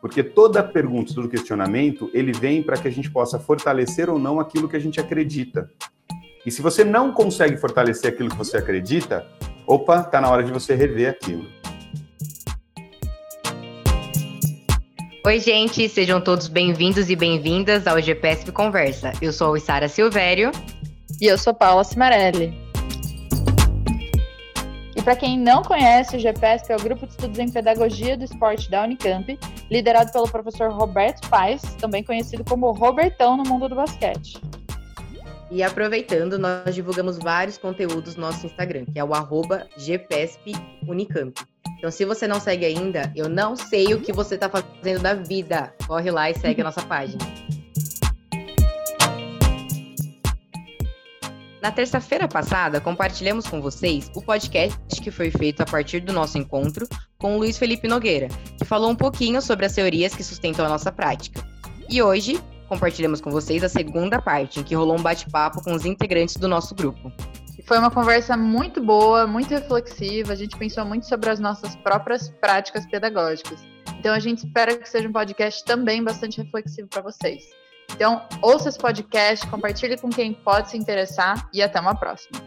Porque toda pergunta, todo questionamento, ele vem para que a gente possa fortalecer ou não aquilo que a gente acredita. E se você não consegue fortalecer aquilo que você acredita, opa, está na hora de você rever aquilo. Oi, gente, sejam todos bem-vindos e bem-vindas ao GPSP Conversa. Eu sou a Sara Silvério. E eu sou Paula Cimarelli. Para quem não conhece, o GPSP é o Grupo de Estudos em Pedagogia do Esporte da Unicamp, liderado pelo professor Roberto Paes, também conhecido como Robertão no mundo do basquete. E aproveitando, nós divulgamos vários conteúdos no nosso Instagram, que é o arroba Unicamp. Então, se você não segue ainda, eu não sei o que você está fazendo da vida. Corre lá e segue a nossa página. Na terça-feira passada, compartilhamos com vocês o podcast que foi feito a partir do nosso encontro com o Luiz Felipe Nogueira, que falou um pouquinho sobre as teorias que sustentam a nossa prática. E hoje, compartilhamos com vocês a segunda parte, em que rolou um bate-papo com os integrantes do nosso grupo. Foi uma conversa muito boa, muito reflexiva, a gente pensou muito sobre as nossas próprias práticas pedagógicas. Então a gente espera que seja um podcast também bastante reflexivo para vocês. Então, ouça esse podcast, compartilhe com quem pode se interessar e até uma próxima.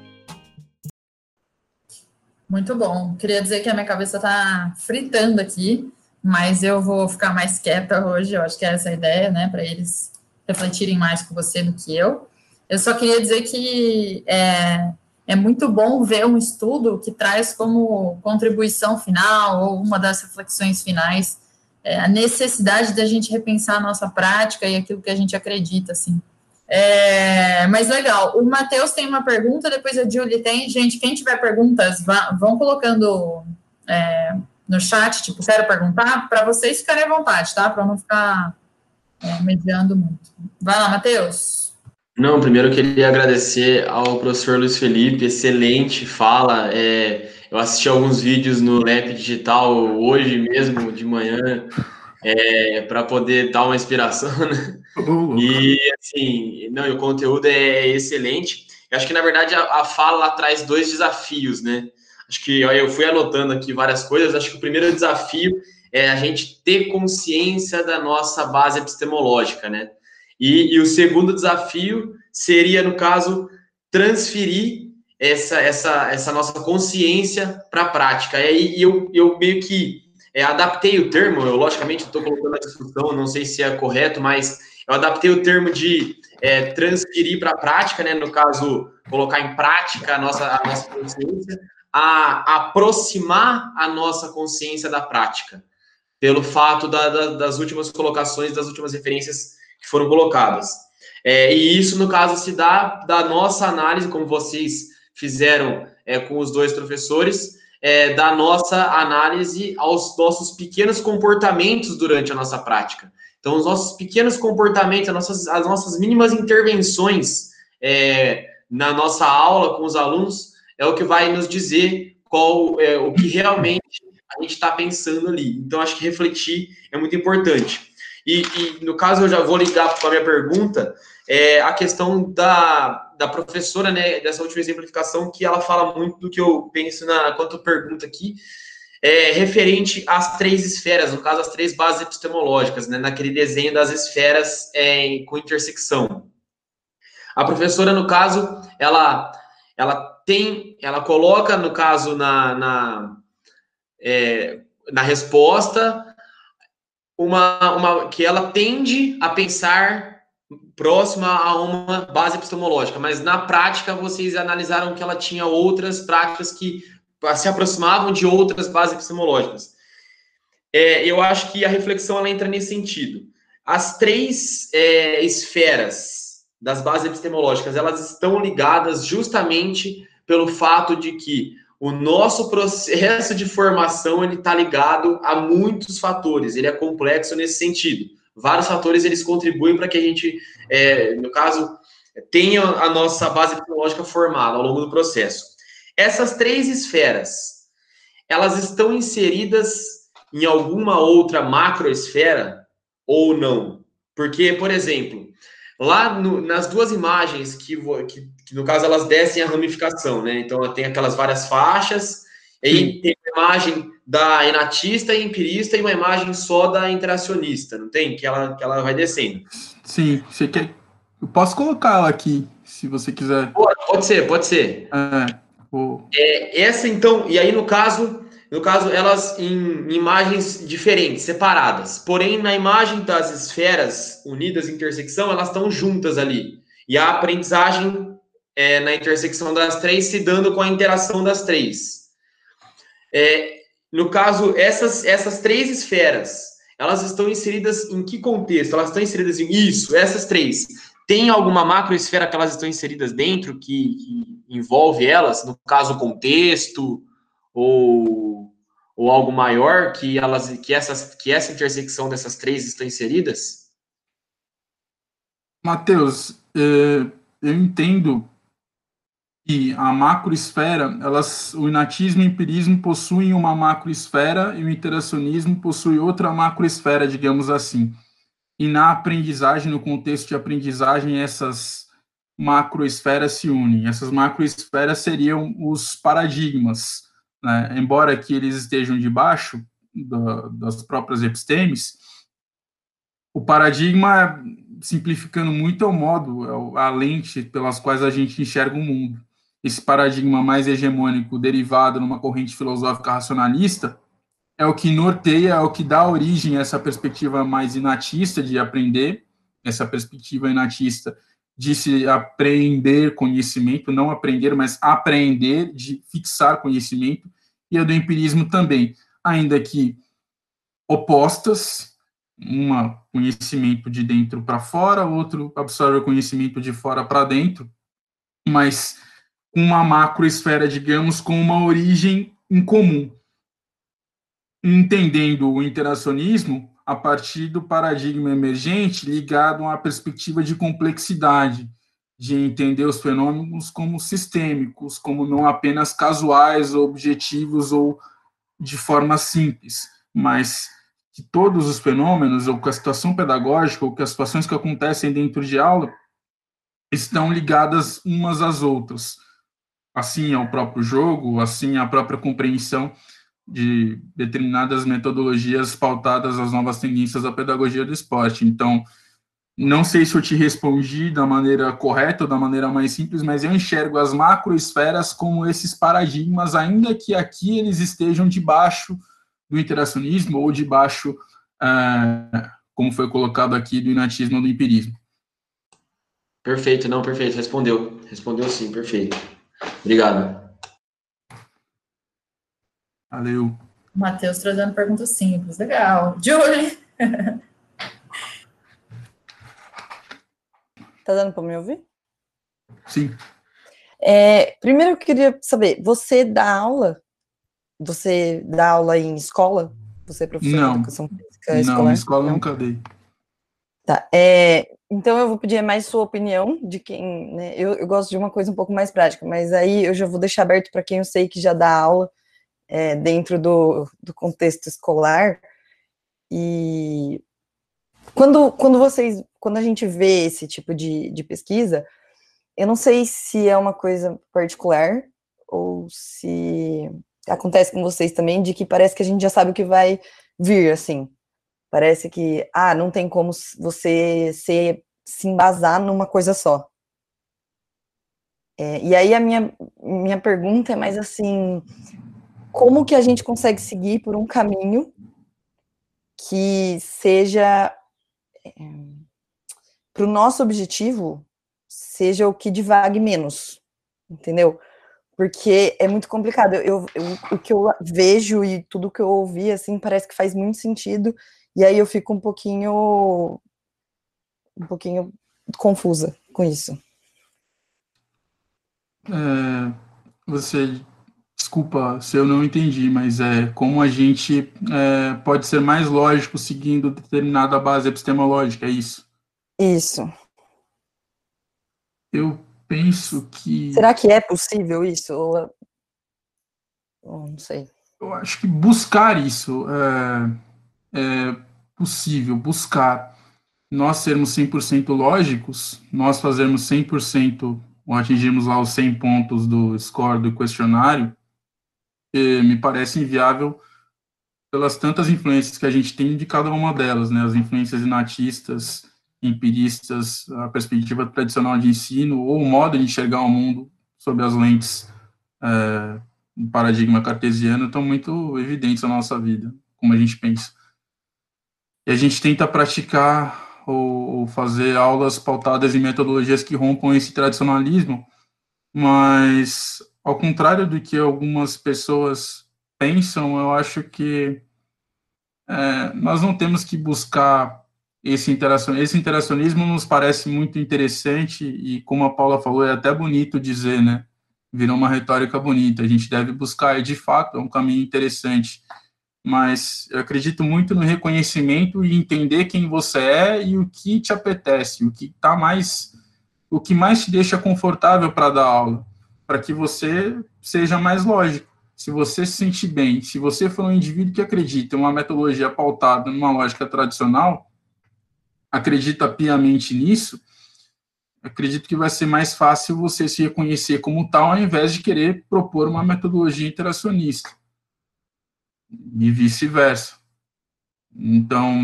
Muito bom. Queria dizer que a minha cabeça está fritando aqui, mas eu vou ficar mais quieta hoje. Eu acho que é essa a ideia, né? Para eles refletirem mais com você do que eu. Eu só queria dizer que é, é muito bom ver um estudo que traz como contribuição final ou uma das reflexões finais é, a necessidade da gente repensar a nossa prática e aquilo que a gente acredita, assim. É, mas legal, o Matheus tem uma pergunta, depois a Julie tem. Gente, quem tiver perguntas, vá, vão colocando é, no chat, tipo, quero perguntar, para vocês ficarem à vontade, tá? Para não ficar é, mediando muito. Vai lá, Matheus. Não, primeiro eu queria agradecer ao professor Luiz Felipe, excelente fala. É, eu assisti alguns vídeos no Lab Digital hoje mesmo, de manhã, é, para poder dar uma inspiração, né? E, assim, não, o conteúdo é excelente. Eu acho que, na verdade, a, a fala traz dois desafios, né? Acho que ó, eu fui anotando aqui várias coisas. Acho que o primeiro desafio é a gente ter consciência da nossa base epistemológica, né? E, e o segundo desafio seria, no caso, transferir essa, essa, essa nossa consciência para a prática. E aí eu, eu meio que é, adaptei o termo, eu logicamente estou colocando a discussão, não sei se é correto, mas eu adaptei o termo de é, transferir para a prática, né? No caso, colocar em prática a nossa, a nossa consciência, a aproximar a nossa consciência da prática, pelo fato da, da, das últimas colocações, das últimas referências que foram colocadas. É, e isso, no caso, se dá da nossa análise, como vocês fizeram é, com os dois professores, é, da nossa análise aos nossos pequenos comportamentos durante a nossa prática. Então, os nossos pequenos comportamentos, as nossas, as nossas mínimas intervenções é, na nossa aula com os alunos é o que vai nos dizer qual é o que realmente a gente está pensando ali. Então, acho que refletir é muito importante. E, e, no caso, eu já vou ligar com a minha pergunta, é a questão da, da professora, né, dessa última exemplificação, que ela fala muito do que eu penso na quanto pergunta aqui, é, referente às três esferas, no caso, as três bases epistemológicas, né, naquele desenho das esferas é, com intersecção. A professora, no caso, ela, ela tem, ela coloca, no caso, na, na, é, na resposta, uma, uma que ela tende a pensar próxima a uma base epistemológica, mas na prática vocês analisaram que ela tinha outras práticas que se aproximavam de outras bases epistemológicas. É, eu acho que a reflexão ela entra nesse sentido. As três é, esferas das bases epistemológicas elas estão ligadas justamente pelo fato de que o nosso processo de formação ele está ligado a muitos fatores, ele é complexo nesse sentido. Vários fatores eles contribuem para que a gente, é, no caso, tenha a nossa base tecnológica formada ao longo do processo. Essas três esferas, elas estão inseridas em alguma outra macroesfera ou não? Porque, por exemplo, lá no, nas duas imagens que, que que no caso elas descem a ramificação, né? Então tem aquelas várias faixas, e tem imagem da enatista e empirista e uma imagem só da interacionista, não tem? Que ela, que ela vai descendo. Sim, você quer. Eu posso colocar ela aqui, se você quiser. Pode, pode ser, pode ser. É, o... é, essa então, e aí no caso, no caso, elas em, em imagens diferentes, separadas. Porém, na imagem das esferas unidas em intersecção, elas estão juntas ali. E a aprendizagem é, na intersecção das três se dando com a interação das três. É, no caso, essas, essas três esferas, elas estão inseridas em que contexto? Elas estão inseridas em isso, essas três. Tem alguma macroesfera que elas estão inseridas dentro que, que envolve elas? No caso, contexto ou, ou algo maior que elas que essas que essa intersecção dessas três estão inseridas? Mateus, é, eu entendo que a macroesfera, elas, o inatismo e o empirismo possuem uma macroesfera e o interacionismo possui outra macroesfera, digamos assim. E na aprendizagem, no contexto de aprendizagem, essas macroesferas se unem. Essas macroesferas seriam os paradigmas, né? embora que eles estejam debaixo da, das próprias epistemes, o paradigma, simplificando muito, é o modo, é a lente pelas quais a gente enxerga o mundo esse paradigma mais hegemônico derivado numa corrente filosófica racionalista, é o que norteia, é o que dá origem a essa perspectiva mais inatista de aprender, essa perspectiva inatista de se aprender conhecimento, não aprender, mas aprender, de fixar conhecimento, e a do empirismo também, ainda que opostas, uma conhecimento de dentro para fora, outro absorve o conhecimento de fora para dentro, mas uma macroesfera, digamos, com uma origem em comum, entendendo o interacionismo a partir do paradigma emergente ligado a uma perspectiva de complexidade, de entender os fenômenos como sistêmicos, como não apenas casuais, ou objetivos ou de forma simples, mas que todos os fenômenos, ou que a situação pedagógica, ou que as situações que acontecem dentro de aula, estão ligadas umas às outras assim ao próprio jogo, assim à própria compreensão de determinadas metodologias pautadas às novas tendências da pedagogia do esporte. Então, não sei se eu te respondi da maneira correta ou da maneira mais simples, mas eu enxergo as macroesferas como esses paradigmas, ainda que aqui eles estejam debaixo do interacionismo ou debaixo, é, como foi colocado aqui, do inatismo ou do empirismo. Perfeito, não, perfeito, respondeu. Respondeu sim, perfeito. Obrigado. Valeu. Matheus trazendo perguntas simples. Legal. Julie. tá dando para me ouvir? Sim. É, primeiro eu queria saber, você dá aula? Você dá aula em escola? Você é professor não. de educação física Não, escolar? em escola Não? nunca dei. Tá. É, então eu vou pedir mais sua opinião de quem, né? Eu, eu gosto de uma coisa um pouco mais prática, mas aí eu já vou deixar aberto para quem eu sei que já dá aula é, dentro do, do contexto escolar. E quando, quando vocês, quando a gente vê esse tipo de, de pesquisa, eu não sei se é uma coisa particular ou se acontece com vocês também, de que parece que a gente já sabe o que vai vir, assim. Parece que, ah, não tem como você se, se embasar numa coisa só. É, e aí a minha, minha pergunta é mais assim, como que a gente consegue seguir por um caminho que seja é, para o nosso objetivo seja o que divague menos, entendeu? Porque é muito complicado. Eu, eu, o que eu vejo e tudo que eu ouvi assim parece que faz muito sentido e aí eu fico um pouquinho um pouquinho confusa com isso. É, você, desculpa se eu não entendi, mas é como a gente é, pode ser mais lógico seguindo determinada base epistemológica, é isso? Isso. Eu penso que. Será que é possível isso? Ou, ou não sei. Eu acho que buscar isso é, é possível, buscar nós sermos 100% lógicos, nós fazermos 100% ou atingirmos lá os 100 pontos do score do questionário, me parece inviável pelas tantas influências que a gente tem de cada uma delas, né? As influências inatistas, empiristas, a perspectiva tradicional de ensino ou o modo de enxergar o mundo sob as lentes é, do paradigma cartesiano estão muito evidentes na nossa vida, como a gente pensa. E a gente tenta praticar ou, ou fazer aulas pautadas em metodologias que rompam esse tradicionalismo, mas ao contrário do que algumas pessoas pensam, eu acho que é, nós não temos que buscar esse interacionismo. Esse interacionismo nos parece muito interessante e, como a Paula falou, é até bonito dizer, né? Virou uma retórica bonita. A gente deve buscar, e de fato, é um caminho interessante. Mas eu acredito muito no reconhecimento e entender quem você é e o que te apetece, o que tá mais, o que mais te deixa confortável para dar aula para que você seja mais lógico. Se você se sentir bem, se você for um indivíduo que acredita em uma metodologia pautada numa lógica tradicional, acredita piamente nisso, acredito que vai ser mais fácil você se reconhecer como tal, ao invés de querer propor uma metodologia interacionista. E vice-versa. Então,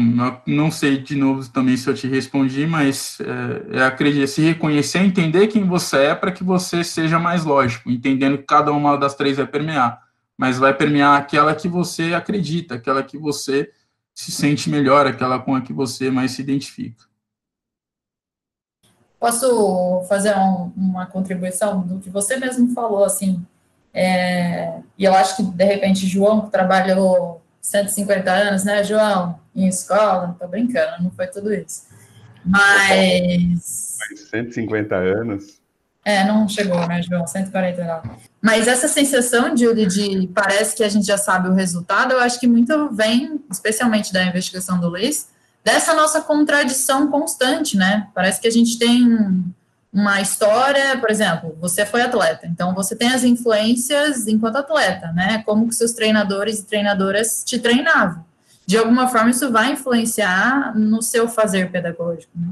não sei de novo também se eu te respondi, mas é, é acreditar, se reconhecer, entender quem você é para que você seja mais lógico, entendendo que cada uma das três vai permear, mas vai permear aquela que você acredita, aquela que você se sente melhor, aquela com a que você mais se identifica. Posso fazer um, uma contribuição do que você mesmo falou, assim, é, e eu acho que, de repente, João, que trabalhou 150 anos, né, João? Em escola, tô brincando, não foi tudo isso. Mas. Mas 150 anos. É, não chegou, né, João? 149. Mas essa sensação, de, de parece que a gente já sabe o resultado, eu acho que muito vem, especialmente da investigação do Luiz, dessa nossa contradição constante, né? Parece que a gente tem uma história, por exemplo, você foi atleta, então você tem as influências enquanto atleta, né? Como que seus treinadores e treinadoras te treinavam. De alguma forma, isso vai influenciar no seu fazer pedagógico. Né?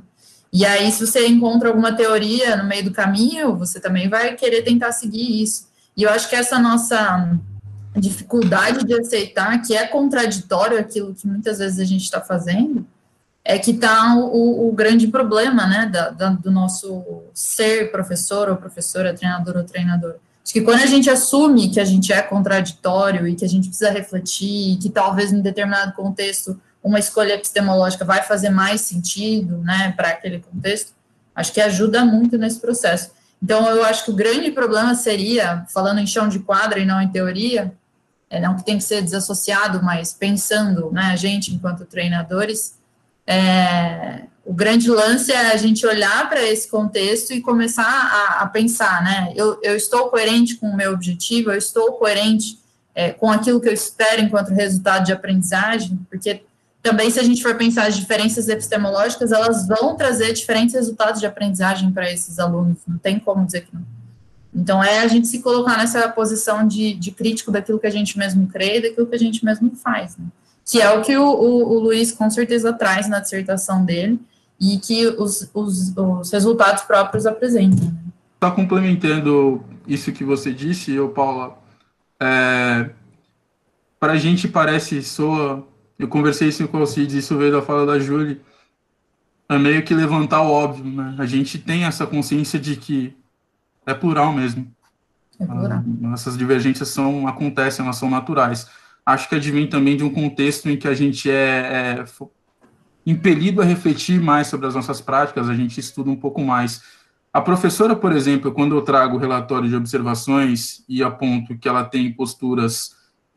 E aí, se você encontra alguma teoria no meio do caminho, você também vai querer tentar seguir isso. E eu acho que essa nossa dificuldade de aceitar que é contraditório aquilo que muitas vezes a gente está fazendo, é que está o, o, grande problema, né, da, da, do nosso ser professor ou professora, treinador ou treinador. Acho que quando a gente assume que a gente é contraditório e que a gente precisa refletir, que talvez em determinado contexto uma escolha epistemológica vai fazer mais sentido, né, para aquele contexto, acho que ajuda muito nesse processo. Então, eu acho que o grande problema seria, falando em chão de quadra e não em teoria, é não que tem que ser desassociado, mas pensando, né, a gente enquanto treinadores, é, o grande lance é a gente olhar para esse contexto e começar a, a, pensar, né? Eu, eu estou coerente com o meu objetivo, eu estou coerente é, com aquilo que eu espero enquanto resultado de aprendizagem, porque também, se a gente for pensar as diferenças epistemológicas, elas vão trazer diferentes resultados de aprendizagem para esses alunos, não tem como dizer que não. Então, é a gente se colocar nessa posição de, de crítico daquilo que a gente mesmo crê e daquilo que a gente mesmo faz, né? que é o que o, o, o Luiz com certeza traz na dissertação dele e que os, os, os resultados próprios apresentam. Está né? complementando isso que você disse, eu, Paula, é, para a gente parece, soa, eu conversei isso com o Alcides, isso veio da fala da Júlia, é meio que levantar o óbvio, né? A gente tem essa consciência de que é plural mesmo. É plural. Ah, essas divergências são, acontecem, elas são naturais acho que advém também de um contexto em que a gente é, é impelido a refletir mais sobre as nossas práticas, a gente estuda um pouco mais. A professora, por exemplo, quando eu trago o relatório de observações e aponto que ela tem posturas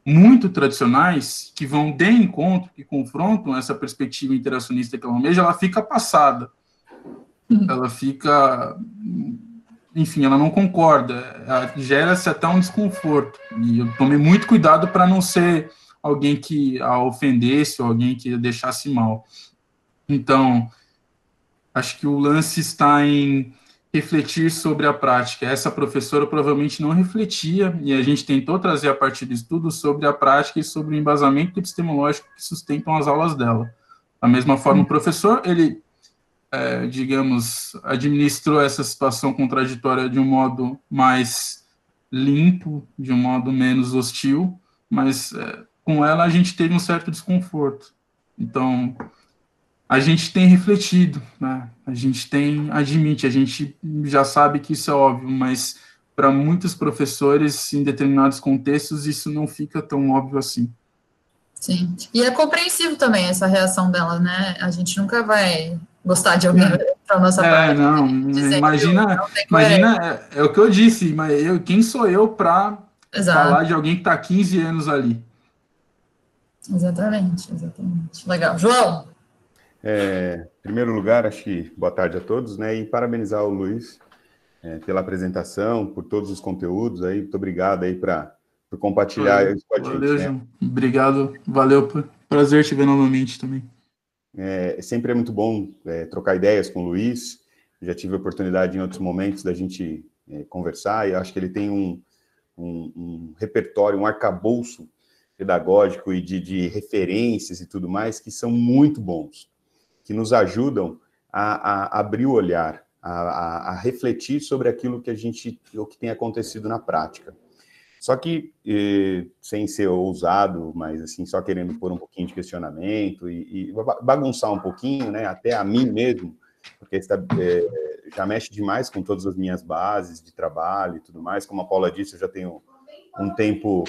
muito tradicionais, que vão de encontro, que confrontam essa perspectiva interacionista que ela almeja, ela fica passada. Uhum. Ela fica enfim, ela não concorda, gera-se até um desconforto. E eu tomei muito cuidado para não ser alguém que a ofendesse ou alguém que a deixasse mal. Então, acho que o lance está em refletir sobre a prática. Essa professora provavelmente não refletia, e a gente tentou trazer a partir do estudo sobre a prática e sobre o embasamento epistemológico que sustentam as aulas dela. Da mesma forma, o professor, ele é, digamos, administrou essa situação contraditória de um modo mais limpo, de um modo menos hostil, mas é, com ela a gente teve um certo desconforto. Então, a gente tem refletido, né? a gente tem, admite, a gente já sabe que isso é óbvio, mas para muitos professores, em determinados contextos, isso não fica tão óbvio assim. Sim, e é compreensível também essa reação dela, né? A gente nunca vai gostar de alguém é. para nossa é, parte. Não, imagina, não imagina é, é, o que eu disse, mas eu, quem sou eu para falar de alguém que está 15 anos ali? Exatamente, exatamente. Legal. João? É, em primeiro lugar, acho que boa tarde a todos, né? E parabenizar o Luiz é, pela apresentação, por todos os conteúdos aí. Muito obrigado aí pra, por compartilhar valeu, isso com a gente. Valeu, né? João. Obrigado. Valeu. Prazer te ver novamente também. É, sempre é muito bom é, trocar ideias com o Luiz. Já tive a oportunidade em outros momentos da gente é, conversar e acho que ele tem um, um, um repertório, um arcabouço pedagógico e de, de, referências e tudo mais que são muito bons, que nos ajudam a, a abrir o olhar, a, a, a, refletir sobre aquilo que a gente, o que tem acontecido na prática. Só que, eh, sem ser ousado, mas assim, só querendo pôr um pouquinho de questionamento e, e bagunçar um pouquinho, né, até a mim mesmo, porque está, eh, já mexe demais com todas as minhas bases de trabalho e tudo mais. Como a Paula disse, eu já tenho um tempo,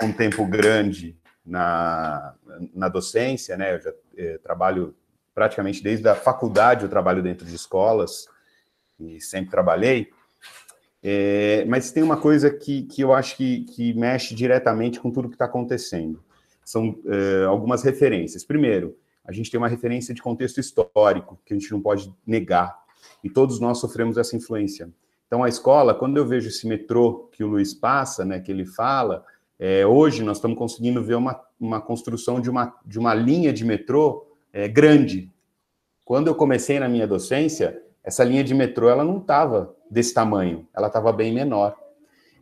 um tempo grande na, na docência, né, eu já eh, trabalho praticamente desde a faculdade, eu trabalho dentro de escolas e sempre trabalhei. É, mas tem uma coisa que, que eu acho que, que mexe diretamente com tudo que está acontecendo. São é, algumas referências. Primeiro, a gente tem uma referência de contexto histórico, que a gente não pode negar. E todos nós sofremos essa influência. Então, a escola, quando eu vejo esse metrô que o Luiz passa, né, que ele fala, é, hoje nós estamos conseguindo ver uma, uma construção de uma, de uma linha de metrô é, grande. Quando eu comecei na minha docência, essa linha de metrô ela não estava desse tamanho, ela estava bem menor.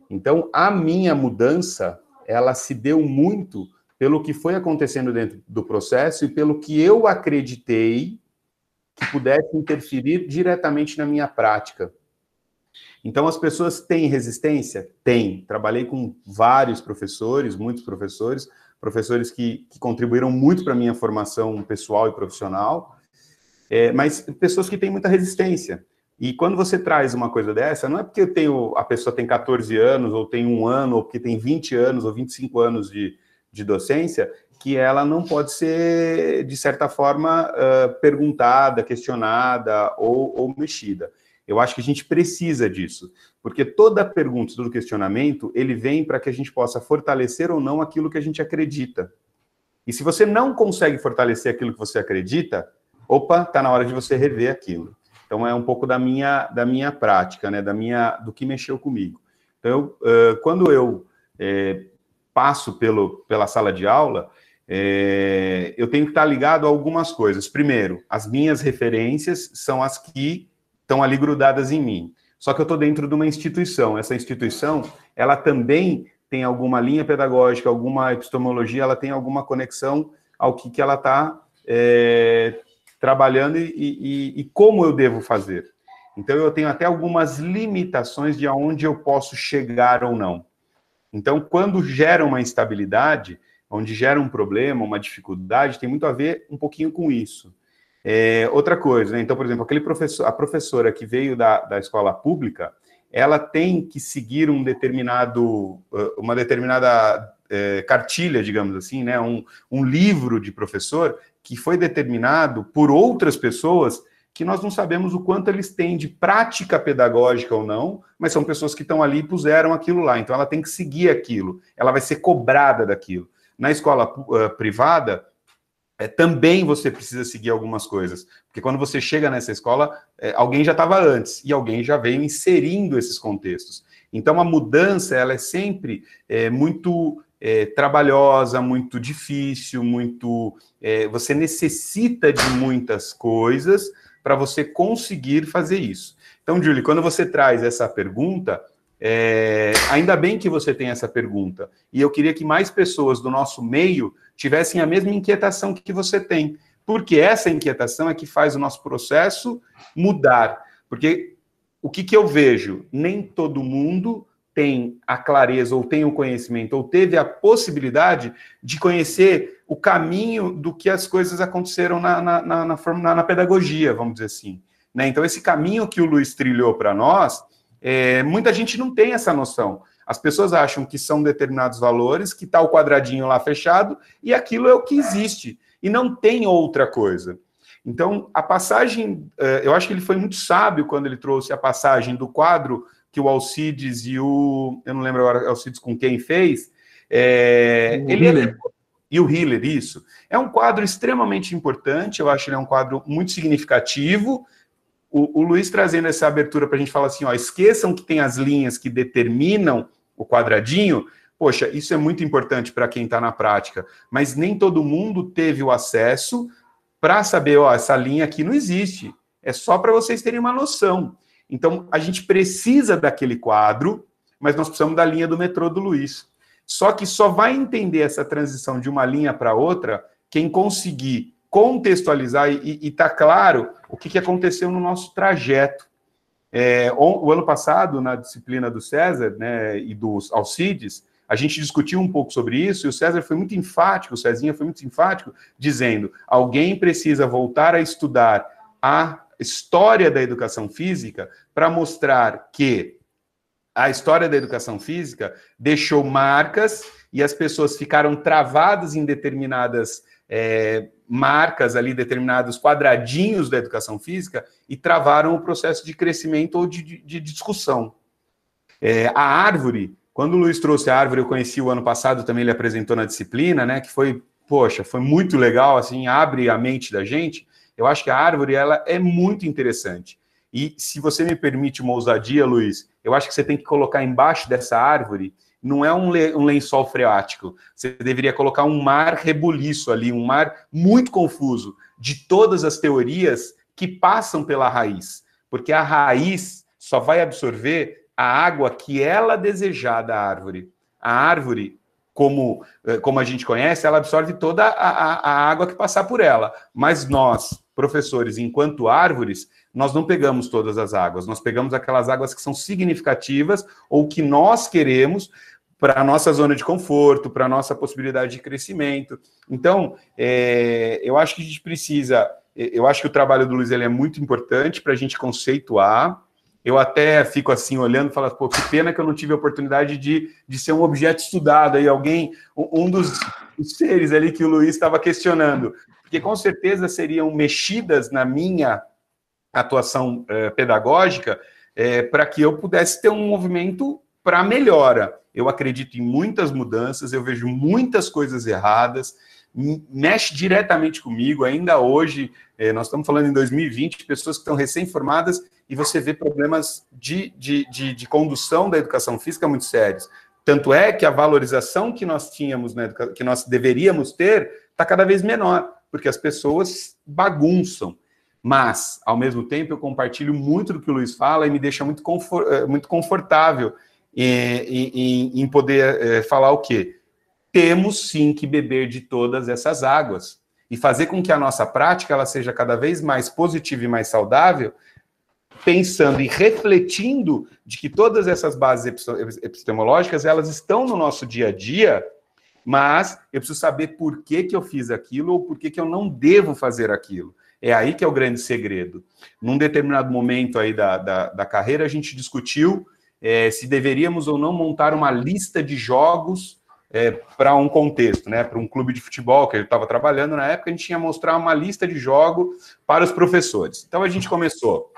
Então, a minha mudança, ela se deu muito pelo que foi acontecendo dentro do processo e pelo que eu acreditei que pudesse interferir diretamente na minha prática. Então, as pessoas têm resistência? Tem. Trabalhei com vários professores, muitos professores, professores que, que contribuíram muito para a minha formação pessoal e profissional, é, mas pessoas que têm muita resistência. E quando você traz uma coisa dessa, não é porque eu tenho, a pessoa tem 14 anos, ou tem um ano, ou porque tem 20 anos, ou 25 anos de, de docência, que ela não pode ser, de certa forma, uh, perguntada, questionada ou, ou mexida. Eu acho que a gente precisa disso, porque toda pergunta, todo questionamento, ele vem para que a gente possa fortalecer ou não aquilo que a gente acredita. E se você não consegue fortalecer aquilo que você acredita, opa, está na hora de você rever aquilo. Então é um pouco da minha da minha prática, né, da minha do que mexeu comigo. Então, eu, quando eu é, passo pelo, pela sala de aula, é, eu tenho que estar ligado a algumas coisas. Primeiro, as minhas referências são as que estão ali grudadas em mim. Só que eu estou dentro de uma instituição. Essa instituição, ela também tem alguma linha pedagógica, alguma epistemologia, ela tem alguma conexão ao que, que ela está é, trabalhando e, e, e como eu devo fazer. Então, eu tenho até algumas limitações de aonde eu posso chegar ou não. Então, quando gera uma instabilidade, onde gera um problema, uma dificuldade, tem muito a ver um pouquinho com isso. É, outra coisa, né? então, por exemplo, aquele professor, a professora que veio da, da escola pública, ela tem que seguir um determinado, uma determinada é, cartilha, digamos assim, né? um, um livro de professor que foi determinado por outras pessoas que nós não sabemos o quanto eles têm de prática pedagógica ou não, mas são pessoas que estão ali e puseram aquilo lá. Então ela tem que seguir aquilo, ela vai ser cobrada daquilo. Na escola uh, privada, é, também você precisa seguir algumas coisas, porque quando você chega nessa escola, é, alguém já estava antes e alguém já veio inserindo esses contextos. Então a mudança ela é sempre é, muito é, trabalhosa, muito difícil, muito. É, você necessita de muitas coisas para você conseguir fazer isso. Então, Julie, quando você traz essa pergunta, é, ainda bem que você tem essa pergunta. E eu queria que mais pessoas do nosso meio tivessem a mesma inquietação que você tem. Porque essa inquietação é que faz o nosso processo mudar. Porque o que, que eu vejo? Nem todo mundo tem a clareza, ou tem o conhecimento, ou teve a possibilidade de conhecer o caminho do que as coisas aconteceram na, na, na, na, na pedagogia, vamos dizer assim. Né? Então, esse caminho que o Luiz trilhou para nós, é, muita gente não tem essa noção. As pessoas acham que são determinados valores, que está o quadradinho lá fechado, e aquilo é o que existe. E não tem outra coisa. Então, a passagem, é, eu acho que ele foi muito sábio quando ele trouxe a passagem do quadro que o Alcides e o. Eu não lembro agora, Alcides com quem fez. É, ele é, e o Hiller, isso. É um quadro extremamente importante, eu acho que ele é um quadro muito significativo. O, o Luiz trazendo essa abertura para a gente falar assim: ó, esqueçam que tem as linhas que determinam o quadradinho. Poxa, isso é muito importante para quem está na prática, mas nem todo mundo teve o acesso para saber, ó, essa linha aqui não existe. É só para vocês terem uma noção. Então, a gente precisa daquele quadro, mas nós precisamos da linha do metrô do Luiz. Só que só vai entender essa transição de uma linha para outra quem conseguir contextualizar e está claro o que, que aconteceu no nosso trajeto. É, o, o, ano passado, na disciplina do César né, e dos Alcides, a gente discutiu um pouco sobre isso e o César foi muito enfático, o Cezinha foi muito enfático, dizendo: alguém precisa voltar a estudar a história da educação física para mostrar que a história da educação física deixou marcas e as pessoas ficaram travadas em determinadas é, marcas ali, determinados quadradinhos da educação física e travaram o processo de crescimento ou de, de, discussão. É, a árvore, quando o Luiz trouxe a árvore, eu conheci o ano passado, também ele apresentou na disciplina, né, que foi, poxa, foi muito legal, assim, abre a mente da gente. Eu acho que a árvore, ela é muito interessante. E se você me permite uma ousadia, Luiz, eu acho que você tem que colocar embaixo dessa árvore, não é um, um lençol freático, você deveria colocar um mar rebuliço ali, um mar muito confuso, de todas as teorias que passam pela raiz. Porque a raiz só vai absorver a água que ela desejar da árvore. A árvore, como, eh, como a gente conhece, ela absorve toda a, a, a água que passar por ela. Mas nós, professores, enquanto árvores, nós não pegamos todas as águas, nós pegamos aquelas águas que são significativas ou que nós queremos para a nossa zona de conforto, para a nossa possibilidade de crescimento. Então, é, eu acho que a gente precisa, eu acho que o trabalho do Luiz ele é muito importante para a gente conceituar. Eu até fico assim olhando e falo, pô, que pena que eu não tive a oportunidade de, de ser um objeto estudado. Aí alguém, um dos seres ali que o Luiz estava questionando, porque com certeza seriam mexidas na minha atuação é, pedagógica é, para que eu pudesse ter um movimento para melhora. Eu acredito em muitas mudanças, eu vejo muitas coisas erradas, mexe diretamente comigo. Ainda hoje, é, nós estamos falando em 2020, pessoas que estão recém-formadas e você vê problemas de, de, de, de, condução da educação física muito sérios. Tanto é que a valorização que nós tínhamos, né, que nós deveríamos ter, está cada vez menor, porque as pessoas bagunçam. Mas, ao mesmo tempo, eu compartilho muito do que o Luiz fala e me deixa muito, confort, eh, muito confortável em, em, poder é, falar o quê? Temos sim que beber de todas essas águas e fazer com que a nossa prática ela seja cada vez mais positiva e mais saudável, pensando e refletindo de que todas essas bases epistemológicas elas estão no nosso dia a dia, mas eu preciso saber por que, que eu fiz aquilo ou por que, que eu não devo fazer aquilo. É aí que é o grande segredo. Num determinado momento aí da, da, da carreira, a gente discutiu é, se deveríamos ou não montar uma lista de jogos é, para um contexto, né? Para um clube de futebol que eu estava trabalhando na época, a gente tinha mostrar uma lista de jogos para os professores. Então a gente começou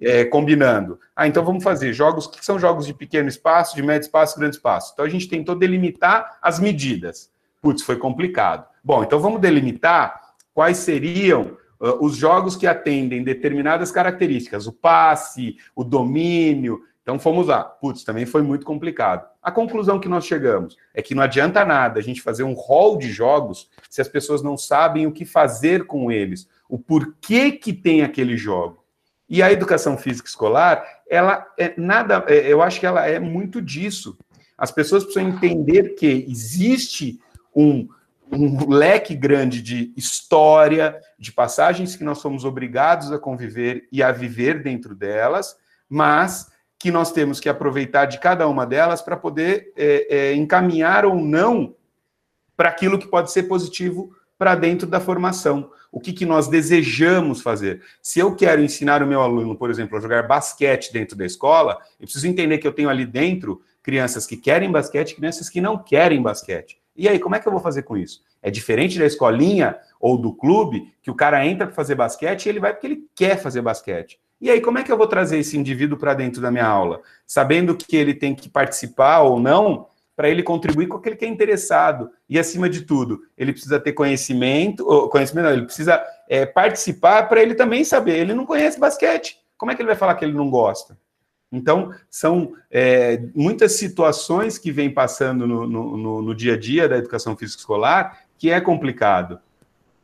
é, combinando. Ah, então vamos fazer jogos que são jogos de pequeno espaço, de médio espaço, grande espaço. Então a gente tentou delimitar as medidas. Putz, foi complicado. Bom, então vamos delimitar quais seriam uh, os jogos que atendem determinadas características, o passe, o domínio. Então fomos lá. Putz, também foi muito complicado. A conclusão que nós chegamos é que não adianta nada a gente fazer um rol de jogos se as pessoas não sabem o que fazer com eles, o porquê que tem aquele jogo. E a educação física escolar, ela é nada, é, eu acho que ela é muito disso. As pessoas precisam entender que existe um um leque grande de história, de passagens que nós somos obrigados a conviver e a viver dentro delas, mas que nós temos que aproveitar de cada uma delas para poder é, é, encaminhar ou não para aquilo que pode ser positivo para dentro da formação. O que, que nós desejamos fazer? Se eu quero ensinar o meu aluno, por exemplo, a jogar basquete dentro da escola, eu preciso entender que eu tenho ali dentro crianças que querem basquete crianças que não querem basquete. E aí, como é que eu vou fazer com isso? É diferente da escolinha ou do clube, que o cara entra para fazer basquete e ele vai porque ele quer fazer basquete. E aí, como é que eu vou trazer esse indivíduo para dentro da minha aula? Sabendo que ele tem que participar ou não, para ele contribuir com aquele que é interessado. E, acima de tudo, ele precisa ter conhecimento, ou conhecimento não, ele precisa é, participar para ele também saber. Ele não conhece basquete. Como é que ele vai falar que ele não gosta? Então, são é, muitas situações que vêm passando no, no, no, dia a dia da educação física escolar que é complicado.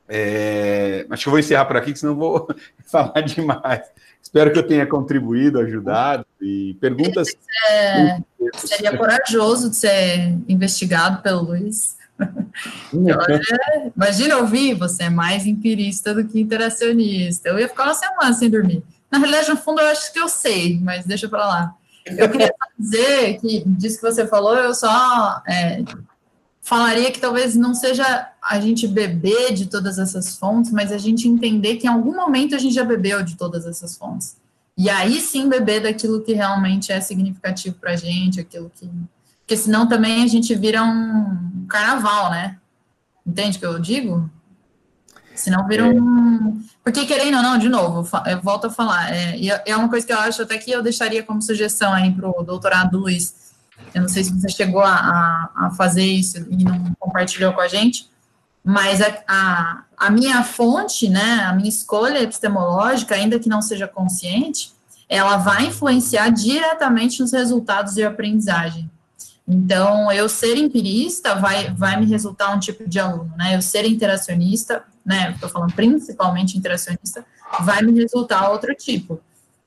É, acho que eu vou encerrar por aqui, senão vou falar demais. Espero que eu tenha contribuído, ajudado. E perguntas. É, seria corajoso de ser investigado pelo Luiz. Olha, imagina ouvir, você é mais empirista do que interacionista. Eu ia ficar uma semana sem dormir. Na realidade, no fundo, eu acho que eu sei, mas deixa para lá. Eu queria dizer que, disso que você falou, eu só é, falaria que talvez não seja a gente beber de todas essas fontes, mas a gente entender que em algum momento a gente já bebeu de todas essas fontes. E aí sim beber daquilo que realmente é significativo para a gente, aquilo que. Porque senão também a gente vira um carnaval, né? Entende o que eu digo? Senão vira é. um. Porque, querendo ou não, de novo, eu volto a falar, é, é uma coisa que eu acho até que eu deixaria como sugestão aí para o doutorado do Luiz eu não sei se você chegou a, a, a fazer isso e não compartilhou com a gente, mas a, a, a, minha fonte, né, a minha escolha epistemológica, ainda que não seja consciente, ela vai influenciar diretamente nos resultados de aprendizagem. Então, eu ser empirista vai, vai me resultar um tipo de aluno, né? Eu ser interacionista, né? Estou falando principalmente interacionista, vai me resultar outro tipo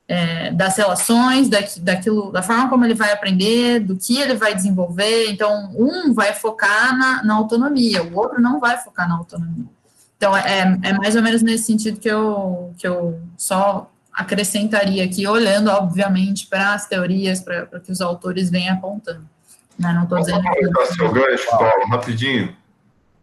é, das relações, da, daquilo, da forma como ele vai aprender, do que ele vai desenvolver. Então, um vai focar na, na autonomia, o outro não vai focar na autonomia. Então, é, é mais ou menos nesse sentido que eu, que eu só acrescentaria aqui, olhando, obviamente, para as teorias, para que os autores vêm apontando. Né? Não estou dizendo. Posso seu gancho, Paulo, rapidinho?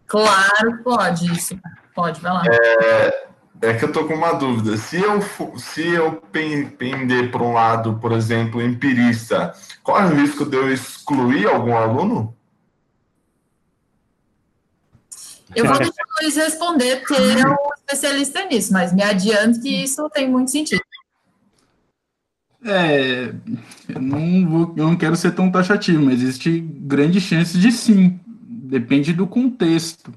Claro, pode, isso. Pode, vai lá. É, é que eu tô com uma dúvida. Se eu, se eu pender para um lado, por exemplo, empirista, qual é o risco de eu excluir algum aluno? Eu vou deixar o Luiz responder, porque ele é um especialista nisso, mas me adianto que isso tem muito sentido. É, eu não, vou, eu não quero ser tão taxativo, mas existe grande chance de sim. Depende do contexto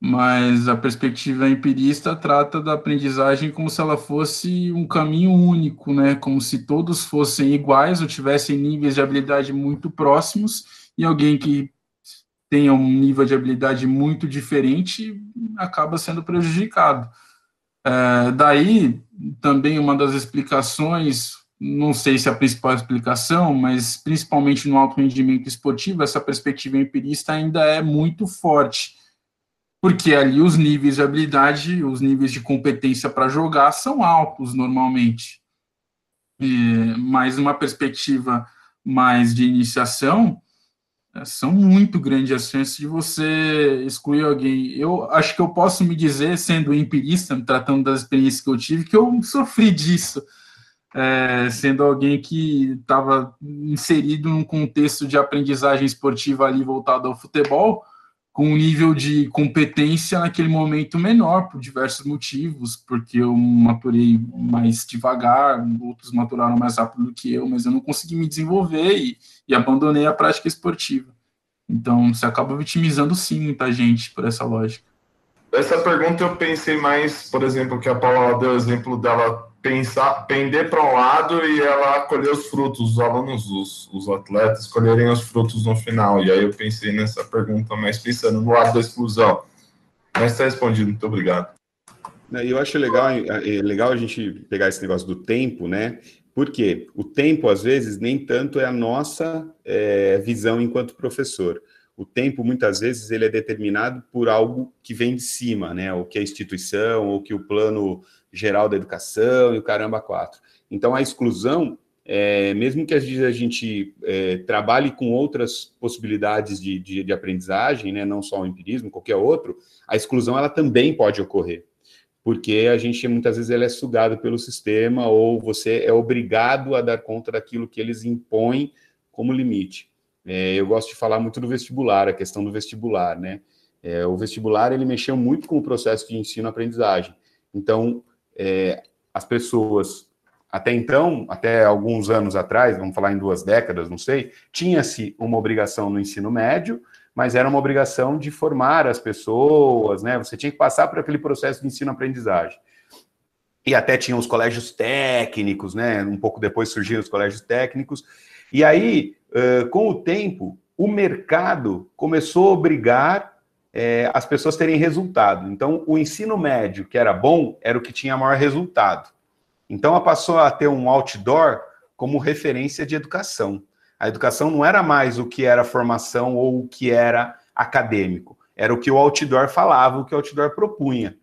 mas a perspectiva empirista trata da aprendizagem como se ela fosse um caminho único, né? Como se todos fossem iguais ou tivessem níveis de habilidade muito próximos e alguém que tenha um nível de habilidade muito diferente acaba sendo prejudicado. É, daí, também uma das explicações, não sei se é a principal explicação, mas principalmente no alto rendimento esportivo, essa perspectiva empirista ainda é muito forte porque ali os níveis de habilidade, os níveis de competência para jogar são altos normalmente. E, mas uma perspectiva mais de iniciação, é, são muito grandes as chances de você excluir alguém. Eu acho que eu posso me dizer, sendo empirista, tratando das experiências que eu tive, que eu sofri disso, é, sendo alguém que estava inserido num contexto de aprendizagem esportiva ali voltado ao futebol, com um nível de competência naquele momento menor, por diversos motivos, porque eu maturei mais devagar, outros maturaram mais rápido do que eu, mas eu não consegui me desenvolver e, e abandonei a prática esportiva. Então, você acaba vitimizando sim muita gente por essa lógica. Essa pergunta eu pensei mais, por exemplo, que a Paula deu o exemplo dela pensar, pender para um lado e ela colher os frutos, os alunos, os, os atletas colherem os frutos no final. E aí eu pensei nessa pergunta, mais pensando no lado da exclusão. Mas está respondido, muito obrigado. Eu acho legal, é legal a gente pegar esse negócio do tempo, né? Porque o tempo, às vezes, nem tanto é a nossa é, visão enquanto professor. O tempo, muitas vezes, ele é determinado por algo que vem de cima, né? O que a instituição, ou que o plano geral da educação e o caramba quatro. Então, a exclusão, é, mesmo que a gente é, trabalhe com outras possibilidades de, de, de, aprendizagem, né, não só o empirismo, qualquer outro, a exclusão ela também pode ocorrer, porque a gente muitas vezes ela é sugado pelo sistema ou você é obrigado a dar conta daquilo que eles impõem como limite. É, eu gosto de falar muito do vestibular, a questão do vestibular, né? É, o vestibular ele mexeu muito com o processo de ensino-aprendizagem. Então, é, as pessoas até então, até alguns anos atrás, vamos falar em duas décadas, não sei, tinha-se uma obrigação no ensino médio, mas era uma obrigação de formar as pessoas, né? Você tinha que passar por aquele processo de ensino-aprendizagem. E até tinha os colégios técnicos, né? Um pouco depois surgiram os colégios técnicos. E aí, com o tempo, o mercado começou a obrigar é, as pessoas terem resultado. Então, o ensino médio, que era bom, era o que tinha maior resultado. Então, ela passou a ter um outdoor como referência de educação. A educação não era mais o que era formação ou o que era acadêmico, era o que o outdoor falava, o que o outdoor propunha.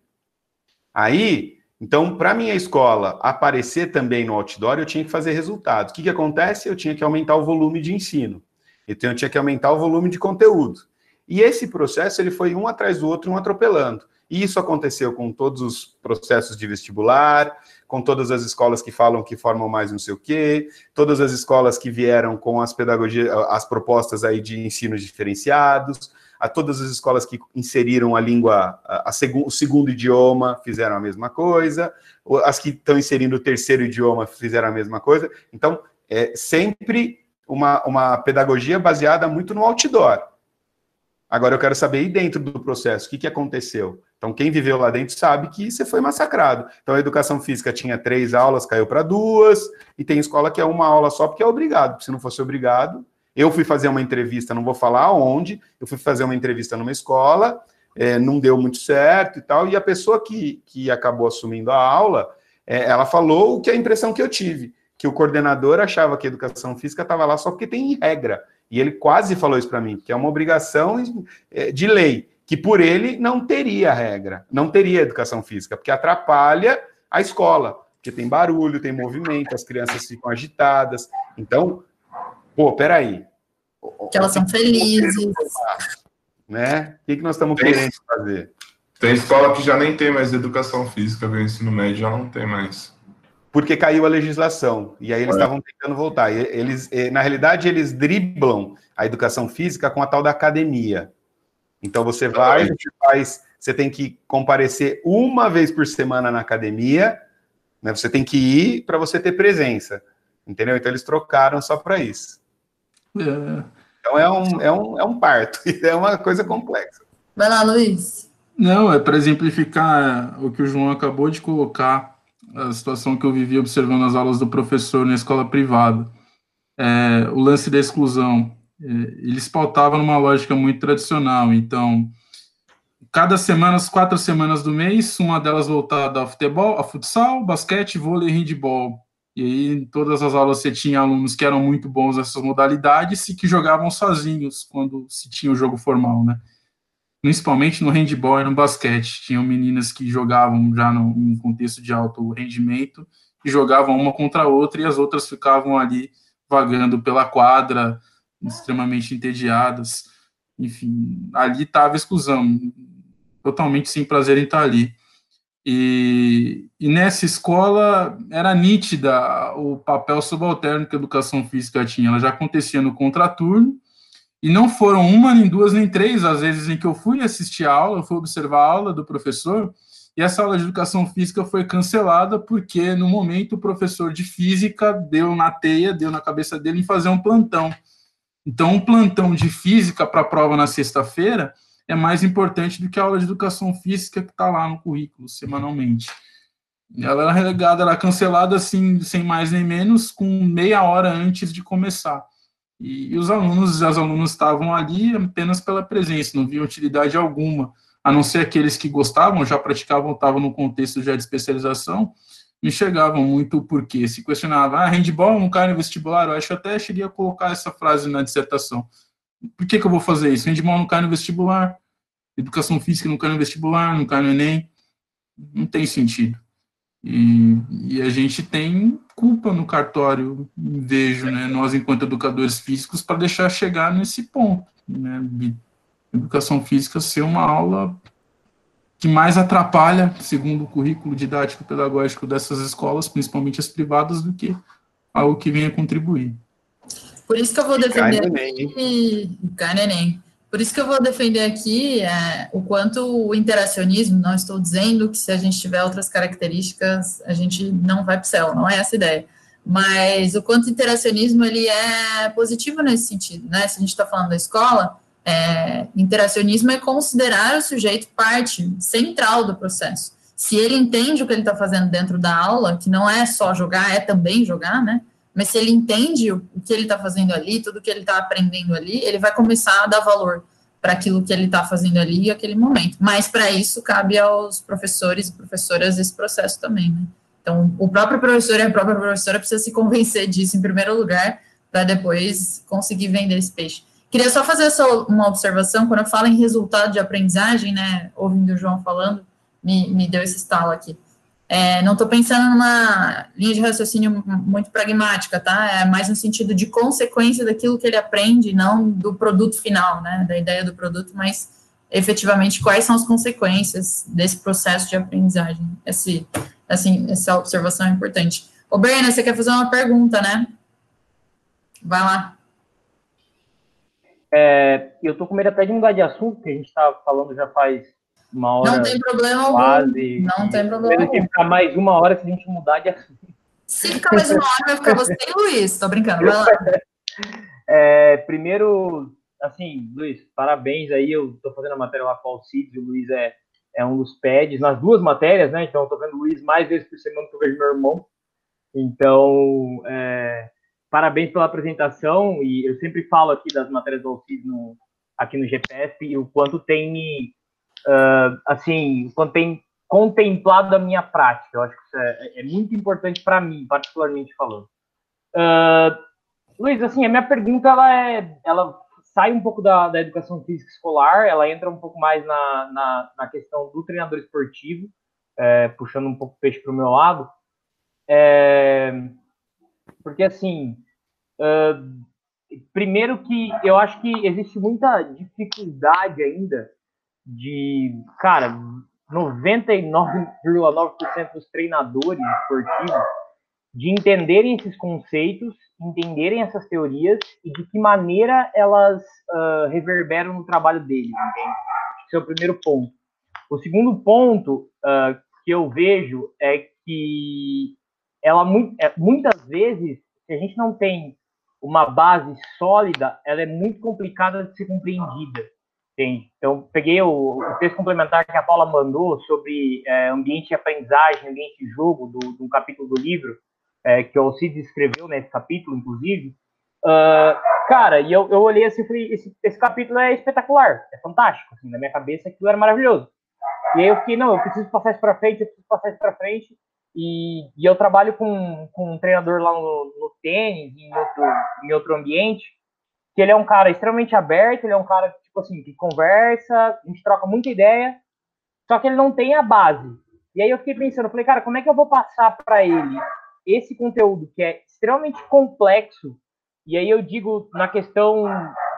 Aí, então, para minha escola aparecer também no outdoor, eu tinha que fazer resultados. O que, que acontece? Eu tinha que aumentar o volume de ensino. Então, eu tinha que aumentar o volume de conteúdo. E esse processo ele foi um atrás do outro, um atropelando. E isso aconteceu com todos os processos de vestibular, com todas as escolas que falam que formam mais não sei o quê, todas as escolas que vieram com as pedagogias, as propostas aí de ensino diferenciados, a todas as escolas que inseriram a língua, a, a seg o segundo idioma, fizeram a mesma coisa, as que estão inserindo o terceiro idioma fizeram a mesma coisa. Então, é sempre uma, uma pedagogia baseada muito no outdoor. Agora eu quero saber, e dentro do processo, o que, que aconteceu? Então, quem viveu lá dentro sabe que você foi massacrado. Então, a educação física tinha três aulas, caiu para duas, e tem escola que é uma aula só porque é obrigado. Se não fosse obrigado, eu fui fazer uma entrevista, não vou falar onde, eu fui fazer uma entrevista numa escola, é, não deu muito certo e tal, e a pessoa que, que acabou assumindo a aula, é, ela falou o que a impressão que eu tive, que o coordenador achava que a educação física estava lá só porque tem regra. E ele quase falou isso para mim, que é uma obrigação é, de lei que por ele não teria regra, não teria educação física, porque atrapalha a escola, porque tem barulho, tem movimento, as crianças ficam agitadas. Então, pô, peraí. Que elas são felizes. Né? O que, que nós estamos tem, querendo fazer? Tem escola que já nem tem mais educação física, o ensino médio já não tem mais. Porque caiu a legislação, e aí eles é. estavam tentando voltar. Eles, na realidade, eles driblam a educação física com a tal da academia. Então você vai, você faz, você tem que comparecer uma vez por semana na academia, né? Você tem que ir para você ter presença, entendeu? Então eles trocaram só para isso. É. Então é um, é, um, é um parto, é uma coisa complexa. Vai lá, Luiz. Não, é para exemplificar o que o João acabou de colocar, a situação que eu vivi observando as aulas do professor na escola privada. É, o lance da exclusão. É, eles pautavam numa lógica muito tradicional. Então, cada semana, as quatro semanas do mês, uma delas voltada ao futebol, a futsal, basquete, vôlei e handball. E aí, em todas as aulas, você tinha alunos que eram muito bons nessas modalidades e que jogavam sozinhos quando se tinha o jogo formal, né? Principalmente no handball e no basquete. Tinham meninas que jogavam já no, em contexto de alto rendimento e jogavam uma contra a outra e as outras ficavam ali vagando pela quadra, extremamente entediadas. Enfim, ali estava exclusão, totalmente sem prazer em estar ali. E, e, nessa escola era nítida o papel subalterno que a educação física tinha. Ela já acontecia no contraturno, e não foram uma, nem duas, nem três as vezes em que eu fui assistir a aula, eu fui observar a aula do professor, e essa aula de educação física foi cancelada porque, no momento, o professor de física deu na teia, deu na cabeça dele em fazer um plantão. Então, um plantão de física para a prova na sexta-feira é mais importante do que a aula de educação física que está lá no currículo, semanalmente. Ela era relegada, era cancelada assim, sem mais nem menos, com meia hora antes de começar. E, e os alunos e as alunas estavam ali apenas pela presença, não via utilidade alguma, a não ser aqueles que gostavam, já praticavam, estavam no contexto já de especialização, me chegavam muito porque se questionava, ah, handball não cai no vestibular, eu acho que até cheguei a colocar essa frase na dissertação. Por que, que eu vou fazer isso? Handball não cai no vestibular, educação física não cai no vestibular, não cai no Enem, não tem sentido. E, e, a gente tem culpa no cartório, vejo, né, nós enquanto educadores físicos, para deixar chegar nesse ponto, né, de educação física ser uma aula que mais atrapalha, segundo o currículo didático pedagógico dessas escolas, principalmente as privadas, do que algo que venha contribuir. Por isso que eu vou defender aqui, neném. Por isso que eu vou defender aqui é, o quanto o interacionismo, não estou dizendo que se a gente tiver outras características, a gente não vai para o céu, não é essa a ideia. Mas o quanto o interacionismo ele é positivo nesse sentido, né? Se a gente está falando da escola, é, interacionismo é considerar o sujeito parte central do processo. Se ele entende o que ele está fazendo dentro da aula, que não é só jogar, é também jogar, né? Mas se ele entende o que ele está fazendo ali, tudo que ele está aprendendo ali, ele vai começar a dar valor para aquilo que ele está fazendo ali e aquele momento. Mas para isso cabe aos professores e professoras esse processo também, né? Então, o próprio professor e a própria professora precisa se convencer disso em primeiro lugar, para depois conseguir vender esse peixe. Queria só fazer essa uma observação, quando eu falo em resultado de aprendizagem, né, ouvindo o João falando, me, me deu esse estalo aqui. É, não estou pensando numa linha de raciocínio muito pragmática, tá? É mais no sentido de consequência daquilo que ele aprende, não do produto final, né? Da ideia do produto, mas efetivamente quais são as consequências desse processo de aprendizagem. Esse, assim, essa observação é importante. Ô, Berna, você quer fazer uma pergunta, né? Vai lá. É, eu estou com medo até de mudar de assunto, que a gente está falando já faz uma hora. Não tem problema quase, Não tem problema algum. ficar mais uma hora se a gente mudar de assunto. Se ficar mais uma hora, vai ficar você e o Luiz. Tô brincando, vai lá. É, primeiro, assim, Luiz, parabéns aí. Eu tô fazendo a matéria lá com o Alcides, o Luiz é, é um dos pads nas duas matérias, né? Então, eu tô vendo o Luiz mais vezes por semana que eu vejo meu irmão. Então, é, parabéns pela apresentação. E eu sempre falo aqui das matérias do Alcides no, aqui no GPF e o quanto tem me uh, assim, quando tem contemplado a minha prática. Eu acho que isso é, é muito importante para mim, particularmente falando. Uh, Luiz, assim, a minha pergunta ela é, ela sai um pouco da, da educação física escolar, ela entra um pouco mais na, na, na questão do treinador esportivo, é, puxando um pouco o peixe para o meu lado. É, porque, assim, uh, primeiro que eu acho que existe muita dificuldade ainda de, cara, 99,9% dos treinadores esportivos de entenderem esses conceitos, entenderem essas teorias e de que maneira elas uh, reverberam no trabalho deles, entende? Esse é o primeiro ponto. O segundo ponto uh, que eu vejo é que ela é, muitas vezes, se a gente não tem uma base sólida, ela é muito complicada de ser compreendida. Entende? Então, peguei o, o, texto complementar que a Paula mandou sobre é, ambiente de aprendizagem, ambiente de jogo, do, do capítulo do livro, é, que o Alcides escreveu nesse capítulo, inclusive. Uh, cara, e eu, eu olhei assim e falei, esse, esse capítulo é espetacular, é fantástico, assim, na minha cabeça aquilo era maravilhoso. E aí eu fiquei, não, eu preciso passar isso para frente, eu preciso passar isso para frente. E, e, eu trabalho com, com um treinador lá no, no tênis, em outro, em outro ambiente, que ele é um cara extremamente aberto, ele é um cara tipo assim, que conversa, a gente troca muita ideia, só que ele não tem a base. E aí eu fiquei pensando, falei, cara, como é que eu vou passar para ele esse conteúdo que é extremamente complexo? E aí eu digo na questão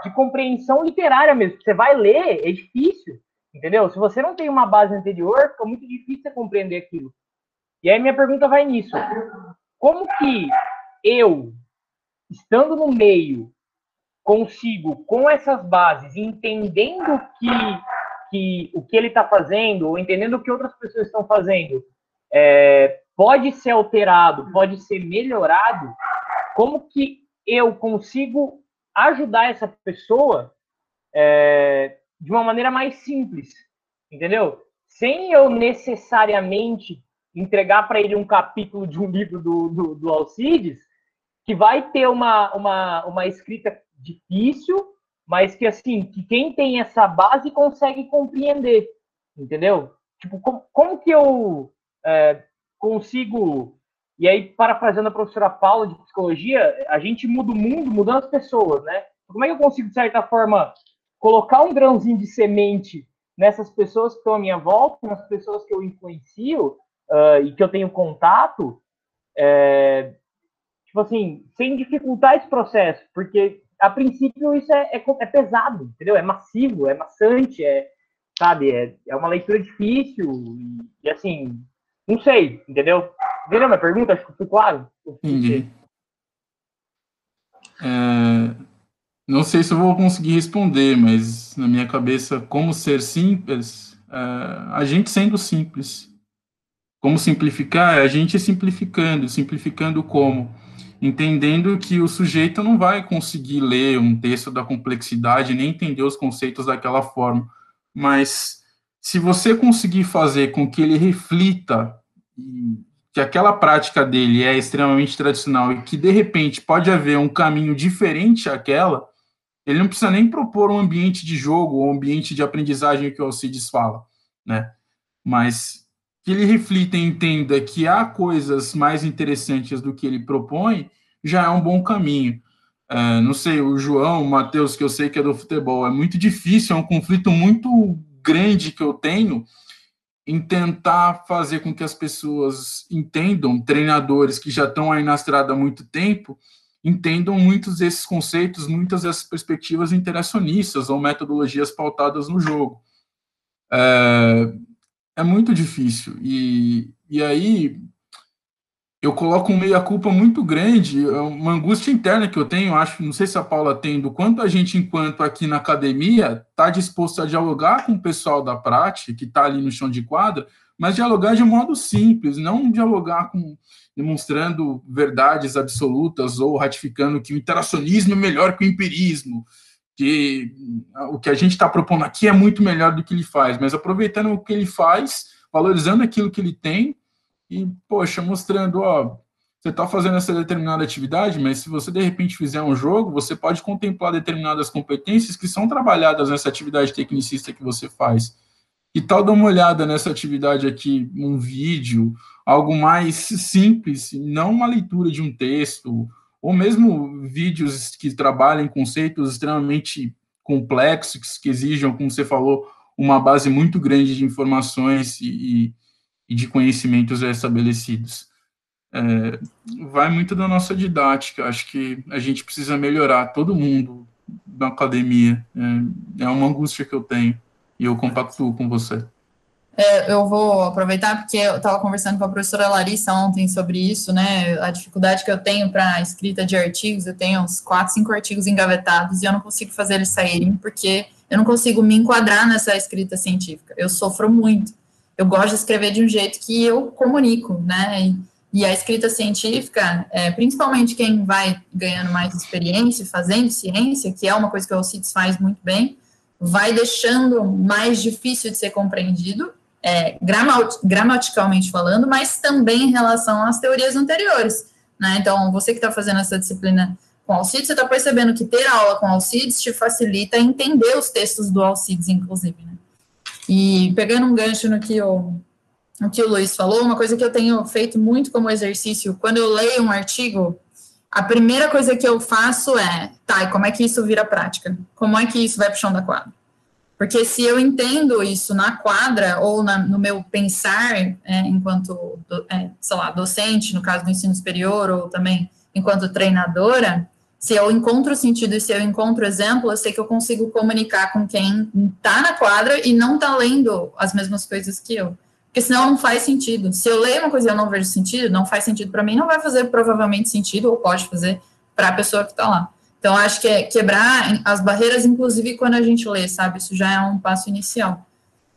de compreensão literária mesmo, você vai ler, é difícil, entendeu? Se você não tem uma base anterior, fica muito difícil você compreender aquilo. E aí minha pergunta vai nisso. Como que eu, estando no meio consigo, com essas bases, entendendo que, que o que ele está fazendo, ou entendendo o que outras pessoas estão fazendo, é, pode ser alterado, pode ser melhorado, como que eu consigo ajudar essa pessoa é, de uma maneira mais simples, entendeu? Sem eu necessariamente entregar para ele um capítulo de um livro do, do, do Alcides, que vai ter uma, uma, uma escrita difícil, mas que assim, que quem tem essa base consegue compreender, entendeu? Tipo, como, como que eu é, consigo e aí, parafraseando a professora Paula de psicologia, a gente muda o mundo mudando as pessoas, né? Como é que eu consigo, de certa forma, colocar um grãozinho de semente nessas pessoas que estão à minha volta, nas pessoas que eu influencio, uh, e que eu tenho contato, é, tipo assim, sem dificultar esse processo, porque a princípio isso é, é, é pesado, entendeu? É massivo, é maçante, é, sabe, é, é uma leitura difícil, e, e assim, não sei, entendeu? Entendeu minha pergunta? Acho que ficou claro. Entendi. É, não sei se eu vou conseguir responder, mas na minha cabeça, como ser simples, é, a gente sendo simples. Como simplificar? A gente simplificando. Simplificando como? Entendendo que o sujeito não vai conseguir ler um texto da complexidade, nem entender os conceitos daquela forma. Mas se você conseguir fazer com que ele reflita que aquela prática dele é extremamente tradicional e que de repente pode haver um caminho diferente àquela, ele não precisa nem propor um ambiente de jogo ou um ambiente de aprendizagem que o Alcides fala, né? Mas que ele reflita e entenda que há coisas mais interessantes do que ele propõe, já é um bom caminho. É, não sei, o João, o Matheus, que eu sei que é do futebol, é muito difícil, é um conflito muito grande que eu tenho em tentar fazer com que as pessoas entendam, treinadores que já estão aí na estrada há muito tempo, entendam muitos desses conceitos, muitas dessas perspectivas interacionistas ou metodologias pautadas no jogo. É, é muito difícil. E, e aí eu coloco um meia-culpa muito grande, é uma angústia interna que eu tenho, acho, não sei se a Paula tem, do quanto a gente, enquanto aqui na academia, está disposto a dialogar com o pessoal da prática, que está ali no chão de quadra, mas dialogar de modo simples, não dialogar com demonstrando verdades absolutas ou ratificando que o interacionismo é melhor que o empirismo, que o que a gente está propondo aqui é muito melhor do que ele faz, mas aproveitando o que ele faz, valorizando aquilo que ele tem e, poxa, mostrando, ó, você está fazendo essa determinada atividade, mas se você de repente fizer um jogo, você pode contemplar determinadas competências que são trabalhadas nessa atividade tecnicista que você faz. E tal dar uma olhada nessa atividade aqui, um vídeo, algo mais simples, não uma leitura de um texto, ou mesmo vídeos que trabalhem conceitos extremamente complexos, que exijam, como você falou, uma base muito grande de informações e, e de conhecimentos já estabelecidos. É, vai muito da nossa didática. Acho que a gente precisa melhorar todo mundo na academia. É, é uma angústia que eu tenho e eu compactuo com você. É, eu vou aproveitar porque eu estava conversando com a professora Larissa ontem sobre isso, né? A dificuldade que eu tenho para escrita de artigos, eu tenho uns quatro, cinco artigos engavetados e eu não consigo fazer eles saírem porque eu não consigo me enquadrar nessa escrita científica. Eu sofro muito eu gosto de escrever de um jeito que eu comunico, né? E, e a escrita científica, é, principalmente quem vai ganhando mais experiência fazendo ciência, que é uma coisa que o Alcides faz muito bem, vai deixando mais difícil de ser compreendido, é, gramaticalmente falando, mas também em relação às teorias anteriores. Né? Então, você que está fazendo essa disciplina com Alcides, você está percebendo que ter aula com Alcides te facilita entender os textos do Alcides, inclusive. Né? E pegando um gancho no que o, no que o Luiz falou, uma coisa que eu tenho feito muito como exercício, quando eu leio um artigo, a primeira coisa que eu faço é, tá, e como é que isso vira prática? Como é que isso vai para o chão da quadra? Porque se eu entendo isso na quadra ou na, no meu pensar, é, enquanto, é, sei lá, docente, no caso do ensino superior, ou também enquanto treinadora, se eu encontro sentido e se eu encontro exemplo, eu sei que eu consigo comunicar com quem está na quadra e não está lendo as mesmas coisas que eu. Porque senão não faz sentido. Se eu leio uma coisa e eu não vejo sentido, não faz sentido para mim, não vai fazer provavelmente sentido, ou pode fazer para a pessoa que está lá. Então, acho que é quebrar as barreiras, inclusive quando a gente lê, sabe? Isso já é um passo inicial.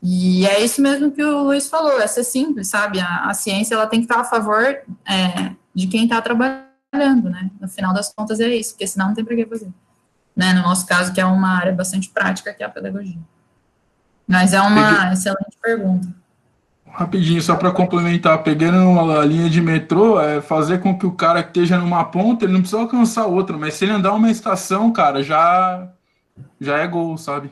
E é isso mesmo que o Luiz falou, é ser simples, sabe? A, a ciência ela tem que estar a favor é, de quem está trabalhando trabalhando, né? No final das contas é isso, porque senão não tem para que fazer. Né? No nosso caso, que é uma área bastante prática, que é a pedagogia. Mas é uma excelente pergunta. Rapidinho, só para complementar, pegando uma linha de metrô, é fazer com que o cara que esteja numa ponta, ele não precisa alcançar outra, mas se ele andar uma estação, cara, já, já é gol, sabe?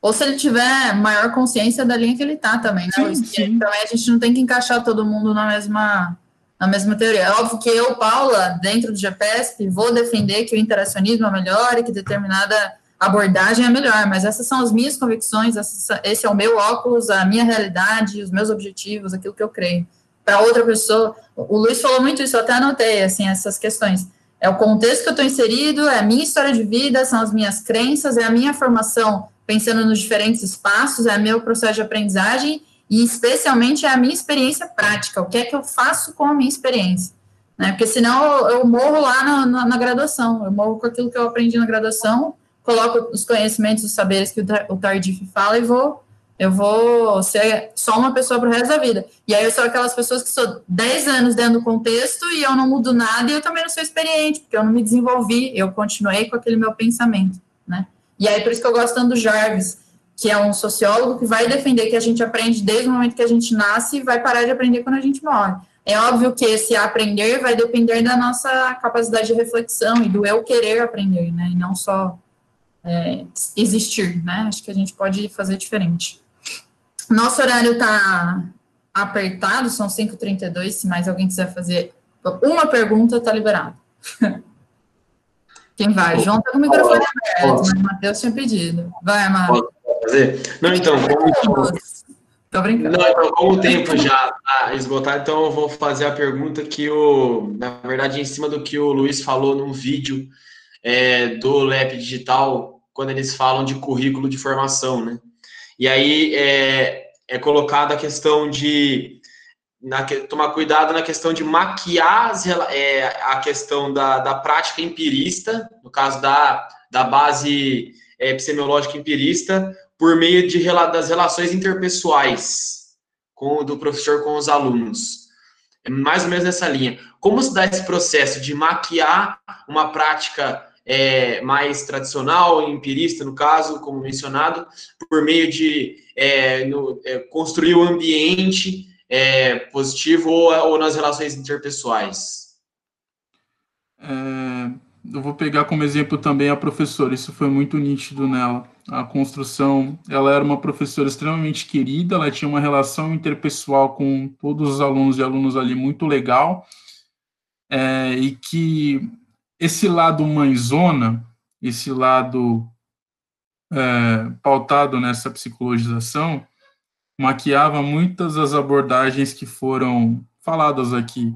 Ou se ele tiver maior consciência da linha que ele tá também, né? Sim, sim. Também a gente não tem que encaixar todo mundo na mesma na mesma teoria. É óbvio que eu, Paula, dentro do GPSP, vou defender que o interacionismo é melhor e que determinada abordagem é melhor, mas essas são as minhas convicções, esse é o meu óculos, a minha realidade, os meus objetivos, aquilo que eu creio. para outra pessoa. O Luiz falou muito isso, eu até anotei, assim, essas questões. É o contexto que eu estou inserido, é a minha história de vida, são as minhas crenças, é a minha formação pensando nos diferentes espaços, é meu processo de aprendizagem e especialmente é a minha experiência prática, o que é que eu faço com a minha experiência. Né? Porque senão eu, eu morro lá na, na, na, graduação, eu morro com aquilo que eu aprendi na graduação, coloco os conhecimentos, os saberes que o, Tardif fala e vou eu vou ser só uma pessoa para o resto da vida. E aí eu sou aquelas pessoas que sou 10 anos dentro do contexto e eu não mudo nada e eu também não sou experiente, porque eu não me desenvolvi, eu continuei com aquele meu pensamento, né? E aí por isso que eu gosto tanto do Jarvis, que é um sociólogo que vai defender que a gente aprende desde o momento que a gente nasce e vai parar de aprender quando a gente morre. É óbvio que esse aprender vai depender da nossa capacidade de reflexão e do eu querer aprender, né? E não só é, existir, né? Acho que a gente pode fazer diferente. Nosso horário está apertado, são 5h32. Se mais alguém quiser fazer uma pergunta, está liberado. Quem vai? João está com o microfone aberto, mas o Matheus tinha pedido. Vai, Amado. fazer? Não, então, como... Tô brincando. Não, então, como o tempo já está esgotado, então eu vou fazer a pergunta que o, na verdade, em cima do que o Luiz falou num vídeo é, do LEP Digital, quando eles falam de currículo de formação, né? E aí é, é colocada a questão de na, tomar cuidado na questão de maquiar as, é, a questão da, da prática empirista, no caso da, da base é, epistemológica empirista, por meio de, das relações interpessoais com, do professor com os alunos. É mais ou menos nessa linha. Como se dá esse processo de maquiar uma prática é, mais tradicional, empirista, no caso, como mencionado, por meio de é, no, é, construir o um ambiente é, positivo ou, ou, nas relações interpessoais? É, eu vou pegar como exemplo também a professora, isso foi muito nítido nela. A construção, ela era uma professora extremamente querida, ela tinha uma relação interpessoal com todos os alunos e alunos ali muito legal, é, e que esse lado mãezona, esse lado é, pautado nessa psicologização, maquiava muitas das abordagens que foram faladas aqui.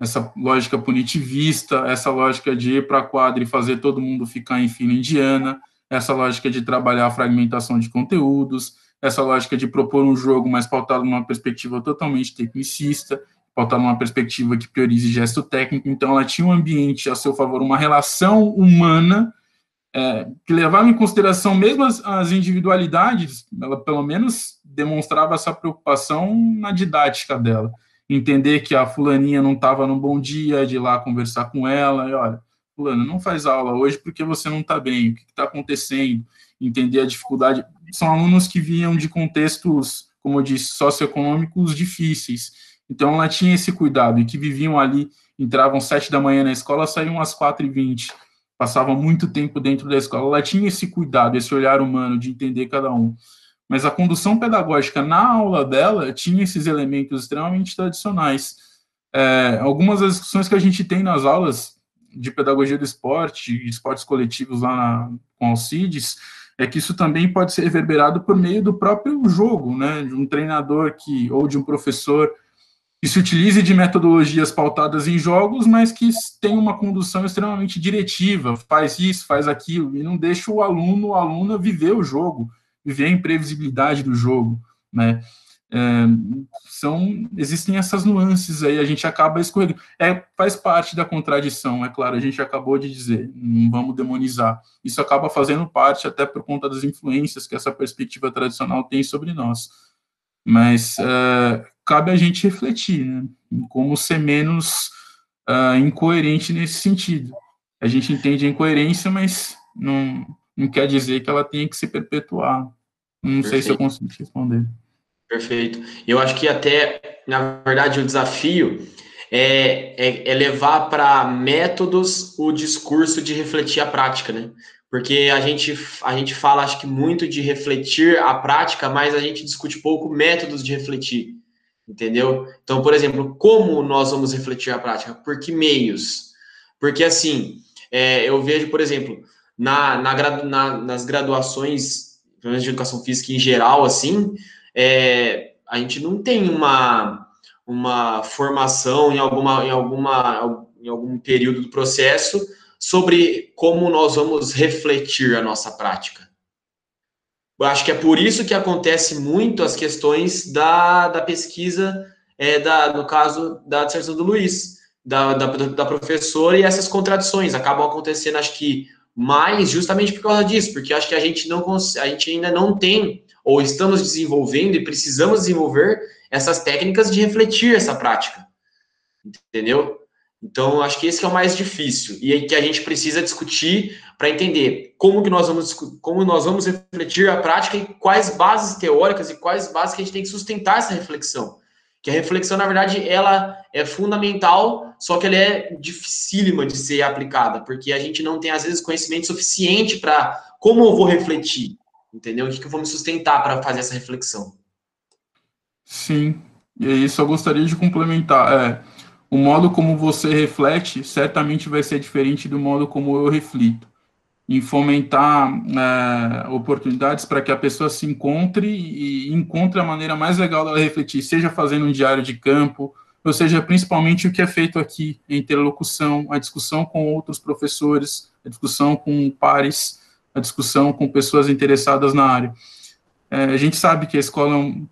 Essa lógica punitivista, essa lógica de ir para a quadra e fazer todo mundo ficar em fila indiana, essa lógica de trabalhar a fragmentação de conteúdos, essa lógica de propor um jogo mais pautado numa perspectiva totalmente tecnicista, pautar numa perspectiva que priorize gesto técnico, então ela tinha um ambiente a seu favor, uma relação humana é, que levava em consideração mesmo as, as, individualidades, ela pelo menos demonstrava essa preocupação na didática dela, entender que a fulaninha não estava num bom dia, de ir lá conversar com ela, e olha, fulano, não faz aula hoje porque você não está bem, o que está acontecendo, entender a dificuldade, são alunos que vinham de contextos, como eu disse, socioeconômicos difíceis, então, ela tinha esse cuidado, e que viviam ali, entravam sete da manhã na escola, saíam às quatro e vinte, passavam muito tempo dentro da escola. Ela tinha esse cuidado, esse olhar humano de entender cada um. Mas a condução pedagógica na aula dela tinha esses elementos extremamente tradicionais. É, algumas das discussões que a gente tem nas aulas de pedagogia do esporte, esportes coletivos lá na, com Alcides, é que isso também pode ser reverberado por meio do próprio jogo, né, de um treinador que ou de um professor que se utilize de metodologias pautadas em jogos, mas que tem uma condução extremamente diretiva, faz isso, faz aquilo, e não deixa o aluno ou aluna viver o jogo, viver a imprevisibilidade do jogo, né? É, são existem essas nuances aí, a gente acaba escorregando. É, faz parte da contradição, é claro, a gente acabou de dizer, não vamos demonizar. Isso acaba fazendo parte até por conta das influências que essa perspectiva tradicional tem sobre nós. Mas é, cabe a gente refletir, né? Em como ser menos uh, incoerente nesse sentido. A gente entende a incoerência, mas não, não quer dizer que ela tenha que se perpetuar. Não Perfeito. sei se eu consigo te responder. Perfeito. Eu acho que até, na verdade, o desafio é, é, é levar para métodos o discurso de refletir a prática, né? Porque a gente, a gente fala, acho que, muito de refletir a prática, mas a gente discute pouco métodos de refletir entendeu? Então, por exemplo, como nós vamos refletir a prática? Por que meios? Porque, assim, é, eu vejo, por exemplo, na, na, na, nas graduações, de educação física em geral, assim, é, a gente não tem uma, uma formação em alguma, em alguma em algum período do processo sobre como nós vamos refletir a nossa prática. Eu acho que é por isso que acontece muito as questões da, da pesquisa, é, da, no caso da dissertação do Luiz, da, da, da professora, e essas contradições acabam acontecendo, acho que mais justamente por causa disso, porque acho que a gente não a gente ainda não tem ou estamos desenvolvendo e precisamos desenvolver essas técnicas de refletir essa prática. Entendeu? Então, acho que esse é o mais difícil e aí que a gente precisa discutir para entender como que nós vamos como nós vamos refletir a prática e quais bases teóricas e quais bases que a gente tem que sustentar essa reflexão. Que a reflexão, na verdade, ela é fundamental, só que ela é dificílima de ser aplicada, porque a gente não tem às vezes conhecimento suficiente para como eu vou refletir, entendeu? O que, que eu vou me sustentar para fazer essa reflexão. Sim, e aí só gostaria de complementar. É, o modo como você reflete certamente vai ser diferente do modo como eu reflito. Em fomentar é, oportunidades para que a pessoa se encontre e encontre a maneira mais legal dela refletir, seja fazendo um diário de campo, ou seja, principalmente o que é feito aqui, a interlocução, a discussão com outros professores, a discussão com pares, a discussão com pessoas interessadas na área. É, a gente sabe que a escola é um,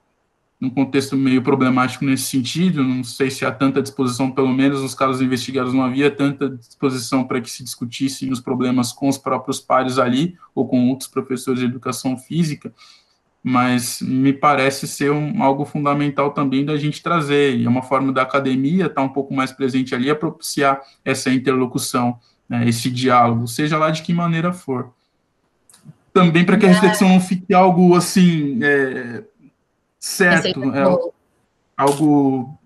num contexto meio problemático nesse sentido, não sei se há tanta disposição, pelo menos nos casos investigados não havia tanta disposição para que se discutissem os problemas com os próprios pares ali, ou com outros professores de educação física, mas me parece ser um, algo fundamental também da gente trazer, e é uma forma da academia estar um pouco mais presente ali, a propiciar essa interlocução, né, esse diálogo, seja lá de que maneira for. Também para que a reflexão não fique algo assim... É, certo, é algo.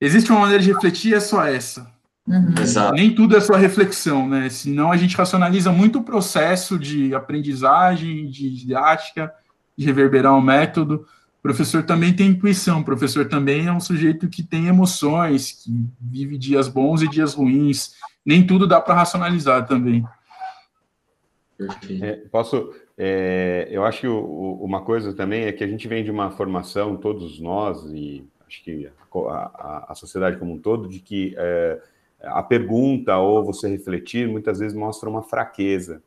Existe uma maneira de refletir, é só essa. Uhum. Nem tudo é só reflexão, né? Senão a gente racionaliza muito o processo de aprendizagem, de didática, de reverberar um método. O professor também tem intuição, o professor também é um sujeito que tem emoções, que vive dias bons e dias ruins. Nem tudo dá para racionalizar também. É, posso, é, eu acho que o, o, uma coisa também é que a gente vem de uma formação, todos nós, e acho que a, a, a sociedade como um todo, de que é, a pergunta ou você refletir muitas vezes mostra uma fraqueza.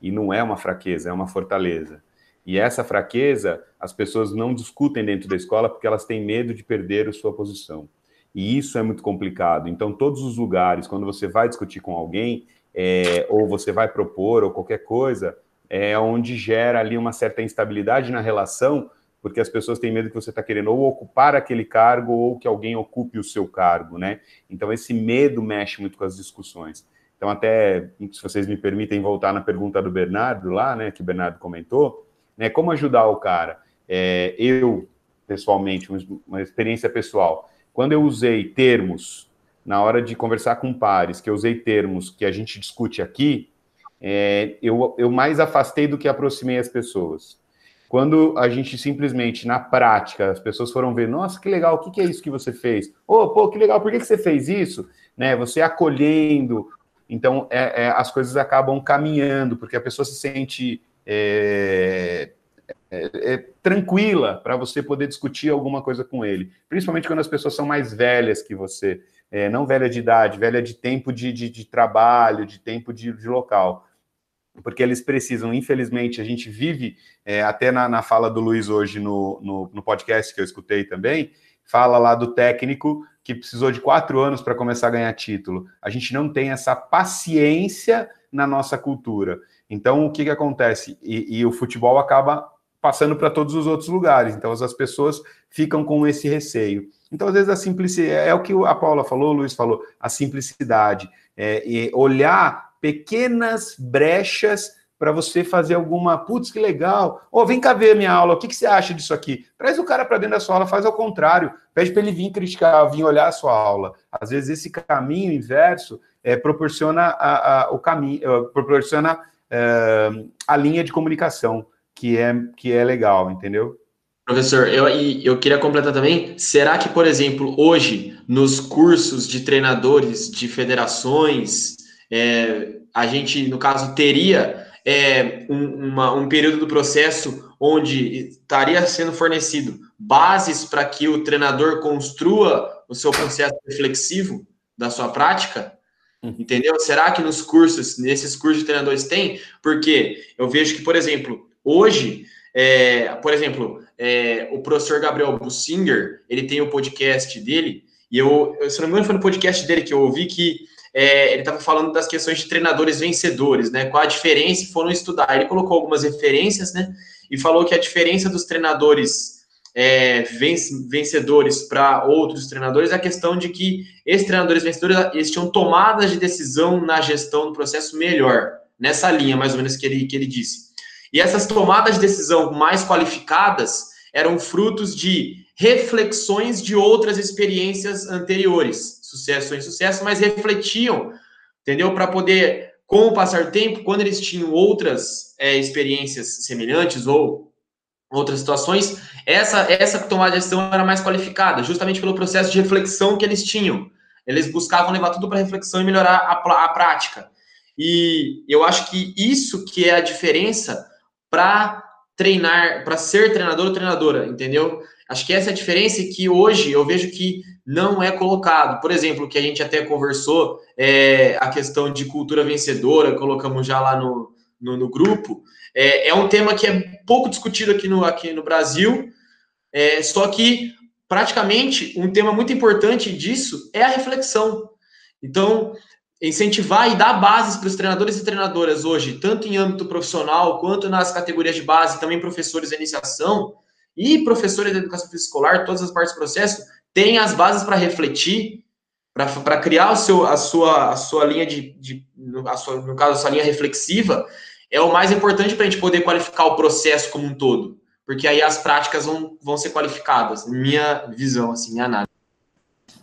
E não é uma fraqueza, é uma fortaleza. E essa fraqueza, as pessoas não discutem dentro da escola porque elas têm medo de perder a sua posição. E isso é muito complicado. Então, todos os lugares, quando você vai discutir com alguém, é, ou você vai propor, ou qualquer coisa, é onde gera ali uma certa instabilidade na relação, porque as pessoas têm medo que você está querendo ou ocupar aquele cargo ou que alguém ocupe o seu cargo, né? Então esse medo mexe muito com as discussões. Então até, se vocês me permitem voltar na pergunta do Bernardo lá, né, que o Bernardo comentou, né, como ajudar o cara? É, eu, pessoalmente, uma experiência pessoal, quando eu usei termos na hora de conversar com pares, que eu usei termos que a gente discute aqui, é, eu, eu mais afastei do que aproximei as pessoas. Quando a gente simplesmente, na prática, as pessoas foram ver, nossa, que legal, o que, que é isso que você fez? Oh, pô, que legal, por que, que você fez isso? Né, você acolhendo, então é, é, as coisas acabam caminhando, porque a pessoa se sente é, é, é tranquila para você poder discutir alguma coisa com ele, principalmente quando as pessoas são mais velhas que você, é, não velha de idade, velha de tempo de, de, de trabalho, de tempo de, de local porque eles precisam, infelizmente, a gente vive, é, até na, na, fala do Luiz hoje no, no, no, podcast que eu escutei também, fala lá do técnico que precisou de quatro anos para começar a ganhar título. A gente não tem essa paciência na nossa cultura. Então, o que, que acontece? E, e o futebol acaba passando para todos os outros lugares. Então, as pessoas ficam com esse receio. Então, às vezes, a simplicidade, é o que a Paula falou, o Luiz falou, a simplicidade. É, olhar pequenas brechas para você fazer alguma, putz, que legal, ô, oh, vem cá ver minha aula, o que, que você acha disso aqui? Traz o cara para dentro da sua aula, faz ao contrário, pede para ele vir criticar, vir olhar a sua aula. Às vezes esse caminho inverso é, proporciona a, a, o caminho, é, proporciona é, a linha de comunicação, que é, que é legal, entendeu? Professor, eu, eu queria completar também. Será que, por exemplo, hoje, nos cursos de treinadores de federações, é, a gente, no caso, teria é, um, uma, um período do processo onde estaria sendo fornecido bases para que o treinador construa o seu processo reflexivo da sua prática? Entendeu? Será que nos cursos, nesses cursos de treinadores tem? Porque eu vejo que, por exemplo, hoje, é, por exemplo, é, o professor Gabriel Bussinger, ele tem o podcast dele, e eu, se não me engano, foi no podcast dele que eu ouvi que é, ele estava falando das questões de treinadores vencedores, né? Qual a diferença e foram estudar. Ele colocou algumas referências, né? E falou que a diferença dos treinadores é, vencedores para outros treinadores é a questão de que esses treinadores vencedores eles tinham tomadas de decisão na gestão do processo melhor, nessa linha mais ou menos que ele, que ele disse. E essas tomadas de decisão mais qualificadas eram frutos de reflexões de outras experiências anteriores, sucesso ou insucesso, mas refletiam, entendeu? Para poder, com o passar do tempo, quando eles tinham outras é, experiências semelhantes ou outras situações, essa, essa tomada de decisão era mais qualificada, justamente pelo processo de reflexão que eles tinham. Eles buscavam levar tudo para reflexão e melhorar a, a prática. E eu acho que isso que é a diferença para treinar, para ser treinador ou treinadora, entendeu? Acho que essa é a diferença que hoje eu vejo que não é colocado. Por exemplo, que a gente até conversou, é, a questão de cultura vencedora, colocamos já lá no, no, no grupo, é, é, um tema que é pouco discutido aqui no, aqui no Brasil, é, só que praticamente um tema muito importante disso é a reflexão. Então, incentivar e dar bases para os treinadores e treinadoras hoje, tanto em âmbito profissional quanto nas categorias de base, também professores de iniciação e professores de educação física escolar, todas as partes do processo, têm as bases para refletir, para criar o seu, a, sua, a sua linha de, de a sua, no caso, a sua linha reflexiva, é o mais importante para a gente poder qualificar o processo como um todo. Porque aí as práticas vão, vão ser qualificadas, minha visão, assim, minha análise.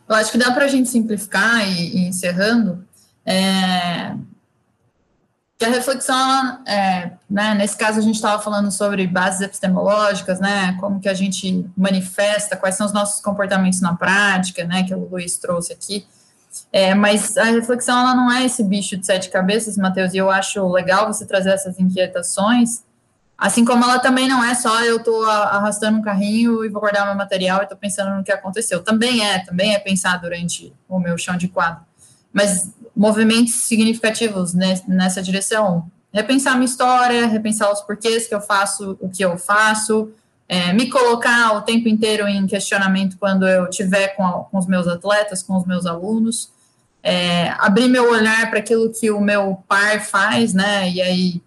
Eu acho que dá para a gente simplificar e, e encerrando, é, a reflexão, é, né, nesse caso a gente estava falando sobre bases epistemológicas, né, como que a gente manifesta, quais são os nossos comportamentos na prática, né, que o Luiz trouxe aqui, é, mas a reflexão, ela não é esse bicho de sete cabeças, Matheus, e eu acho legal você trazer essas inquietações, assim como ela também não é só eu estou arrastando um carrinho e vou guardar meu material e estou pensando no que aconteceu, também é, também é pensar durante o meu chão de quadro, mas movimentos significativos nessa direção. Repensar minha história, repensar os porquês que eu faço o que eu faço, é, me colocar o tempo inteiro em questionamento quando eu tiver com, com os meus atletas, com os meus alunos, é, abrir meu olhar para aquilo que o meu par faz, né? E aí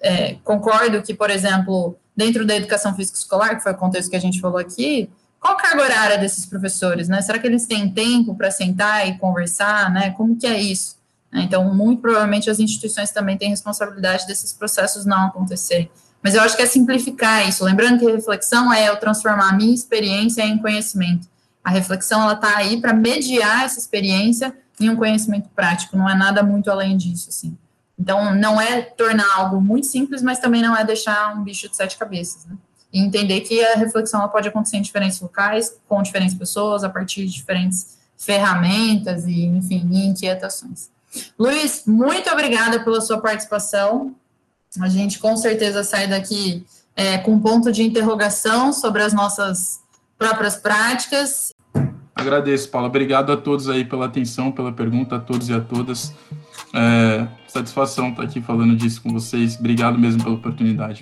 é, concordo que, por exemplo, dentro da educação física escolar, que foi o contexto que a gente falou aqui, qual a carga horária desses professores, né? Será que eles têm tempo para sentar e conversar, né? Como que é isso? Então, muito provavelmente as instituições também têm responsabilidade desses processos não acontecerem. Mas eu acho que é simplificar isso. Lembrando que a reflexão é eu transformar a minha experiência em conhecimento. A reflexão ela está aí para mediar essa experiência em um conhecimento prático. Não é nada muito além disso, assim. Então, não é tornar algo muito simples, mas também não é deixar um bicho de sete cabeças, né? E entender que a reflexão pode acontecer em diferentes locais, com diferentes pessoas, a partir de diferentes ferramentas e, enfim, inquietações. Luiz, muito obrigada pela sua participação. A gente com certeza sai daqui é, com ponto de interrogação sobre as nossas próprias práticas. Agradeço, Paula. Obrigado a todos aí pela atenção, pela pergunta, a todos e a todas. É, satisfação estar aqui falando disso com vocês. Obrigado mesmo pela oportunidade.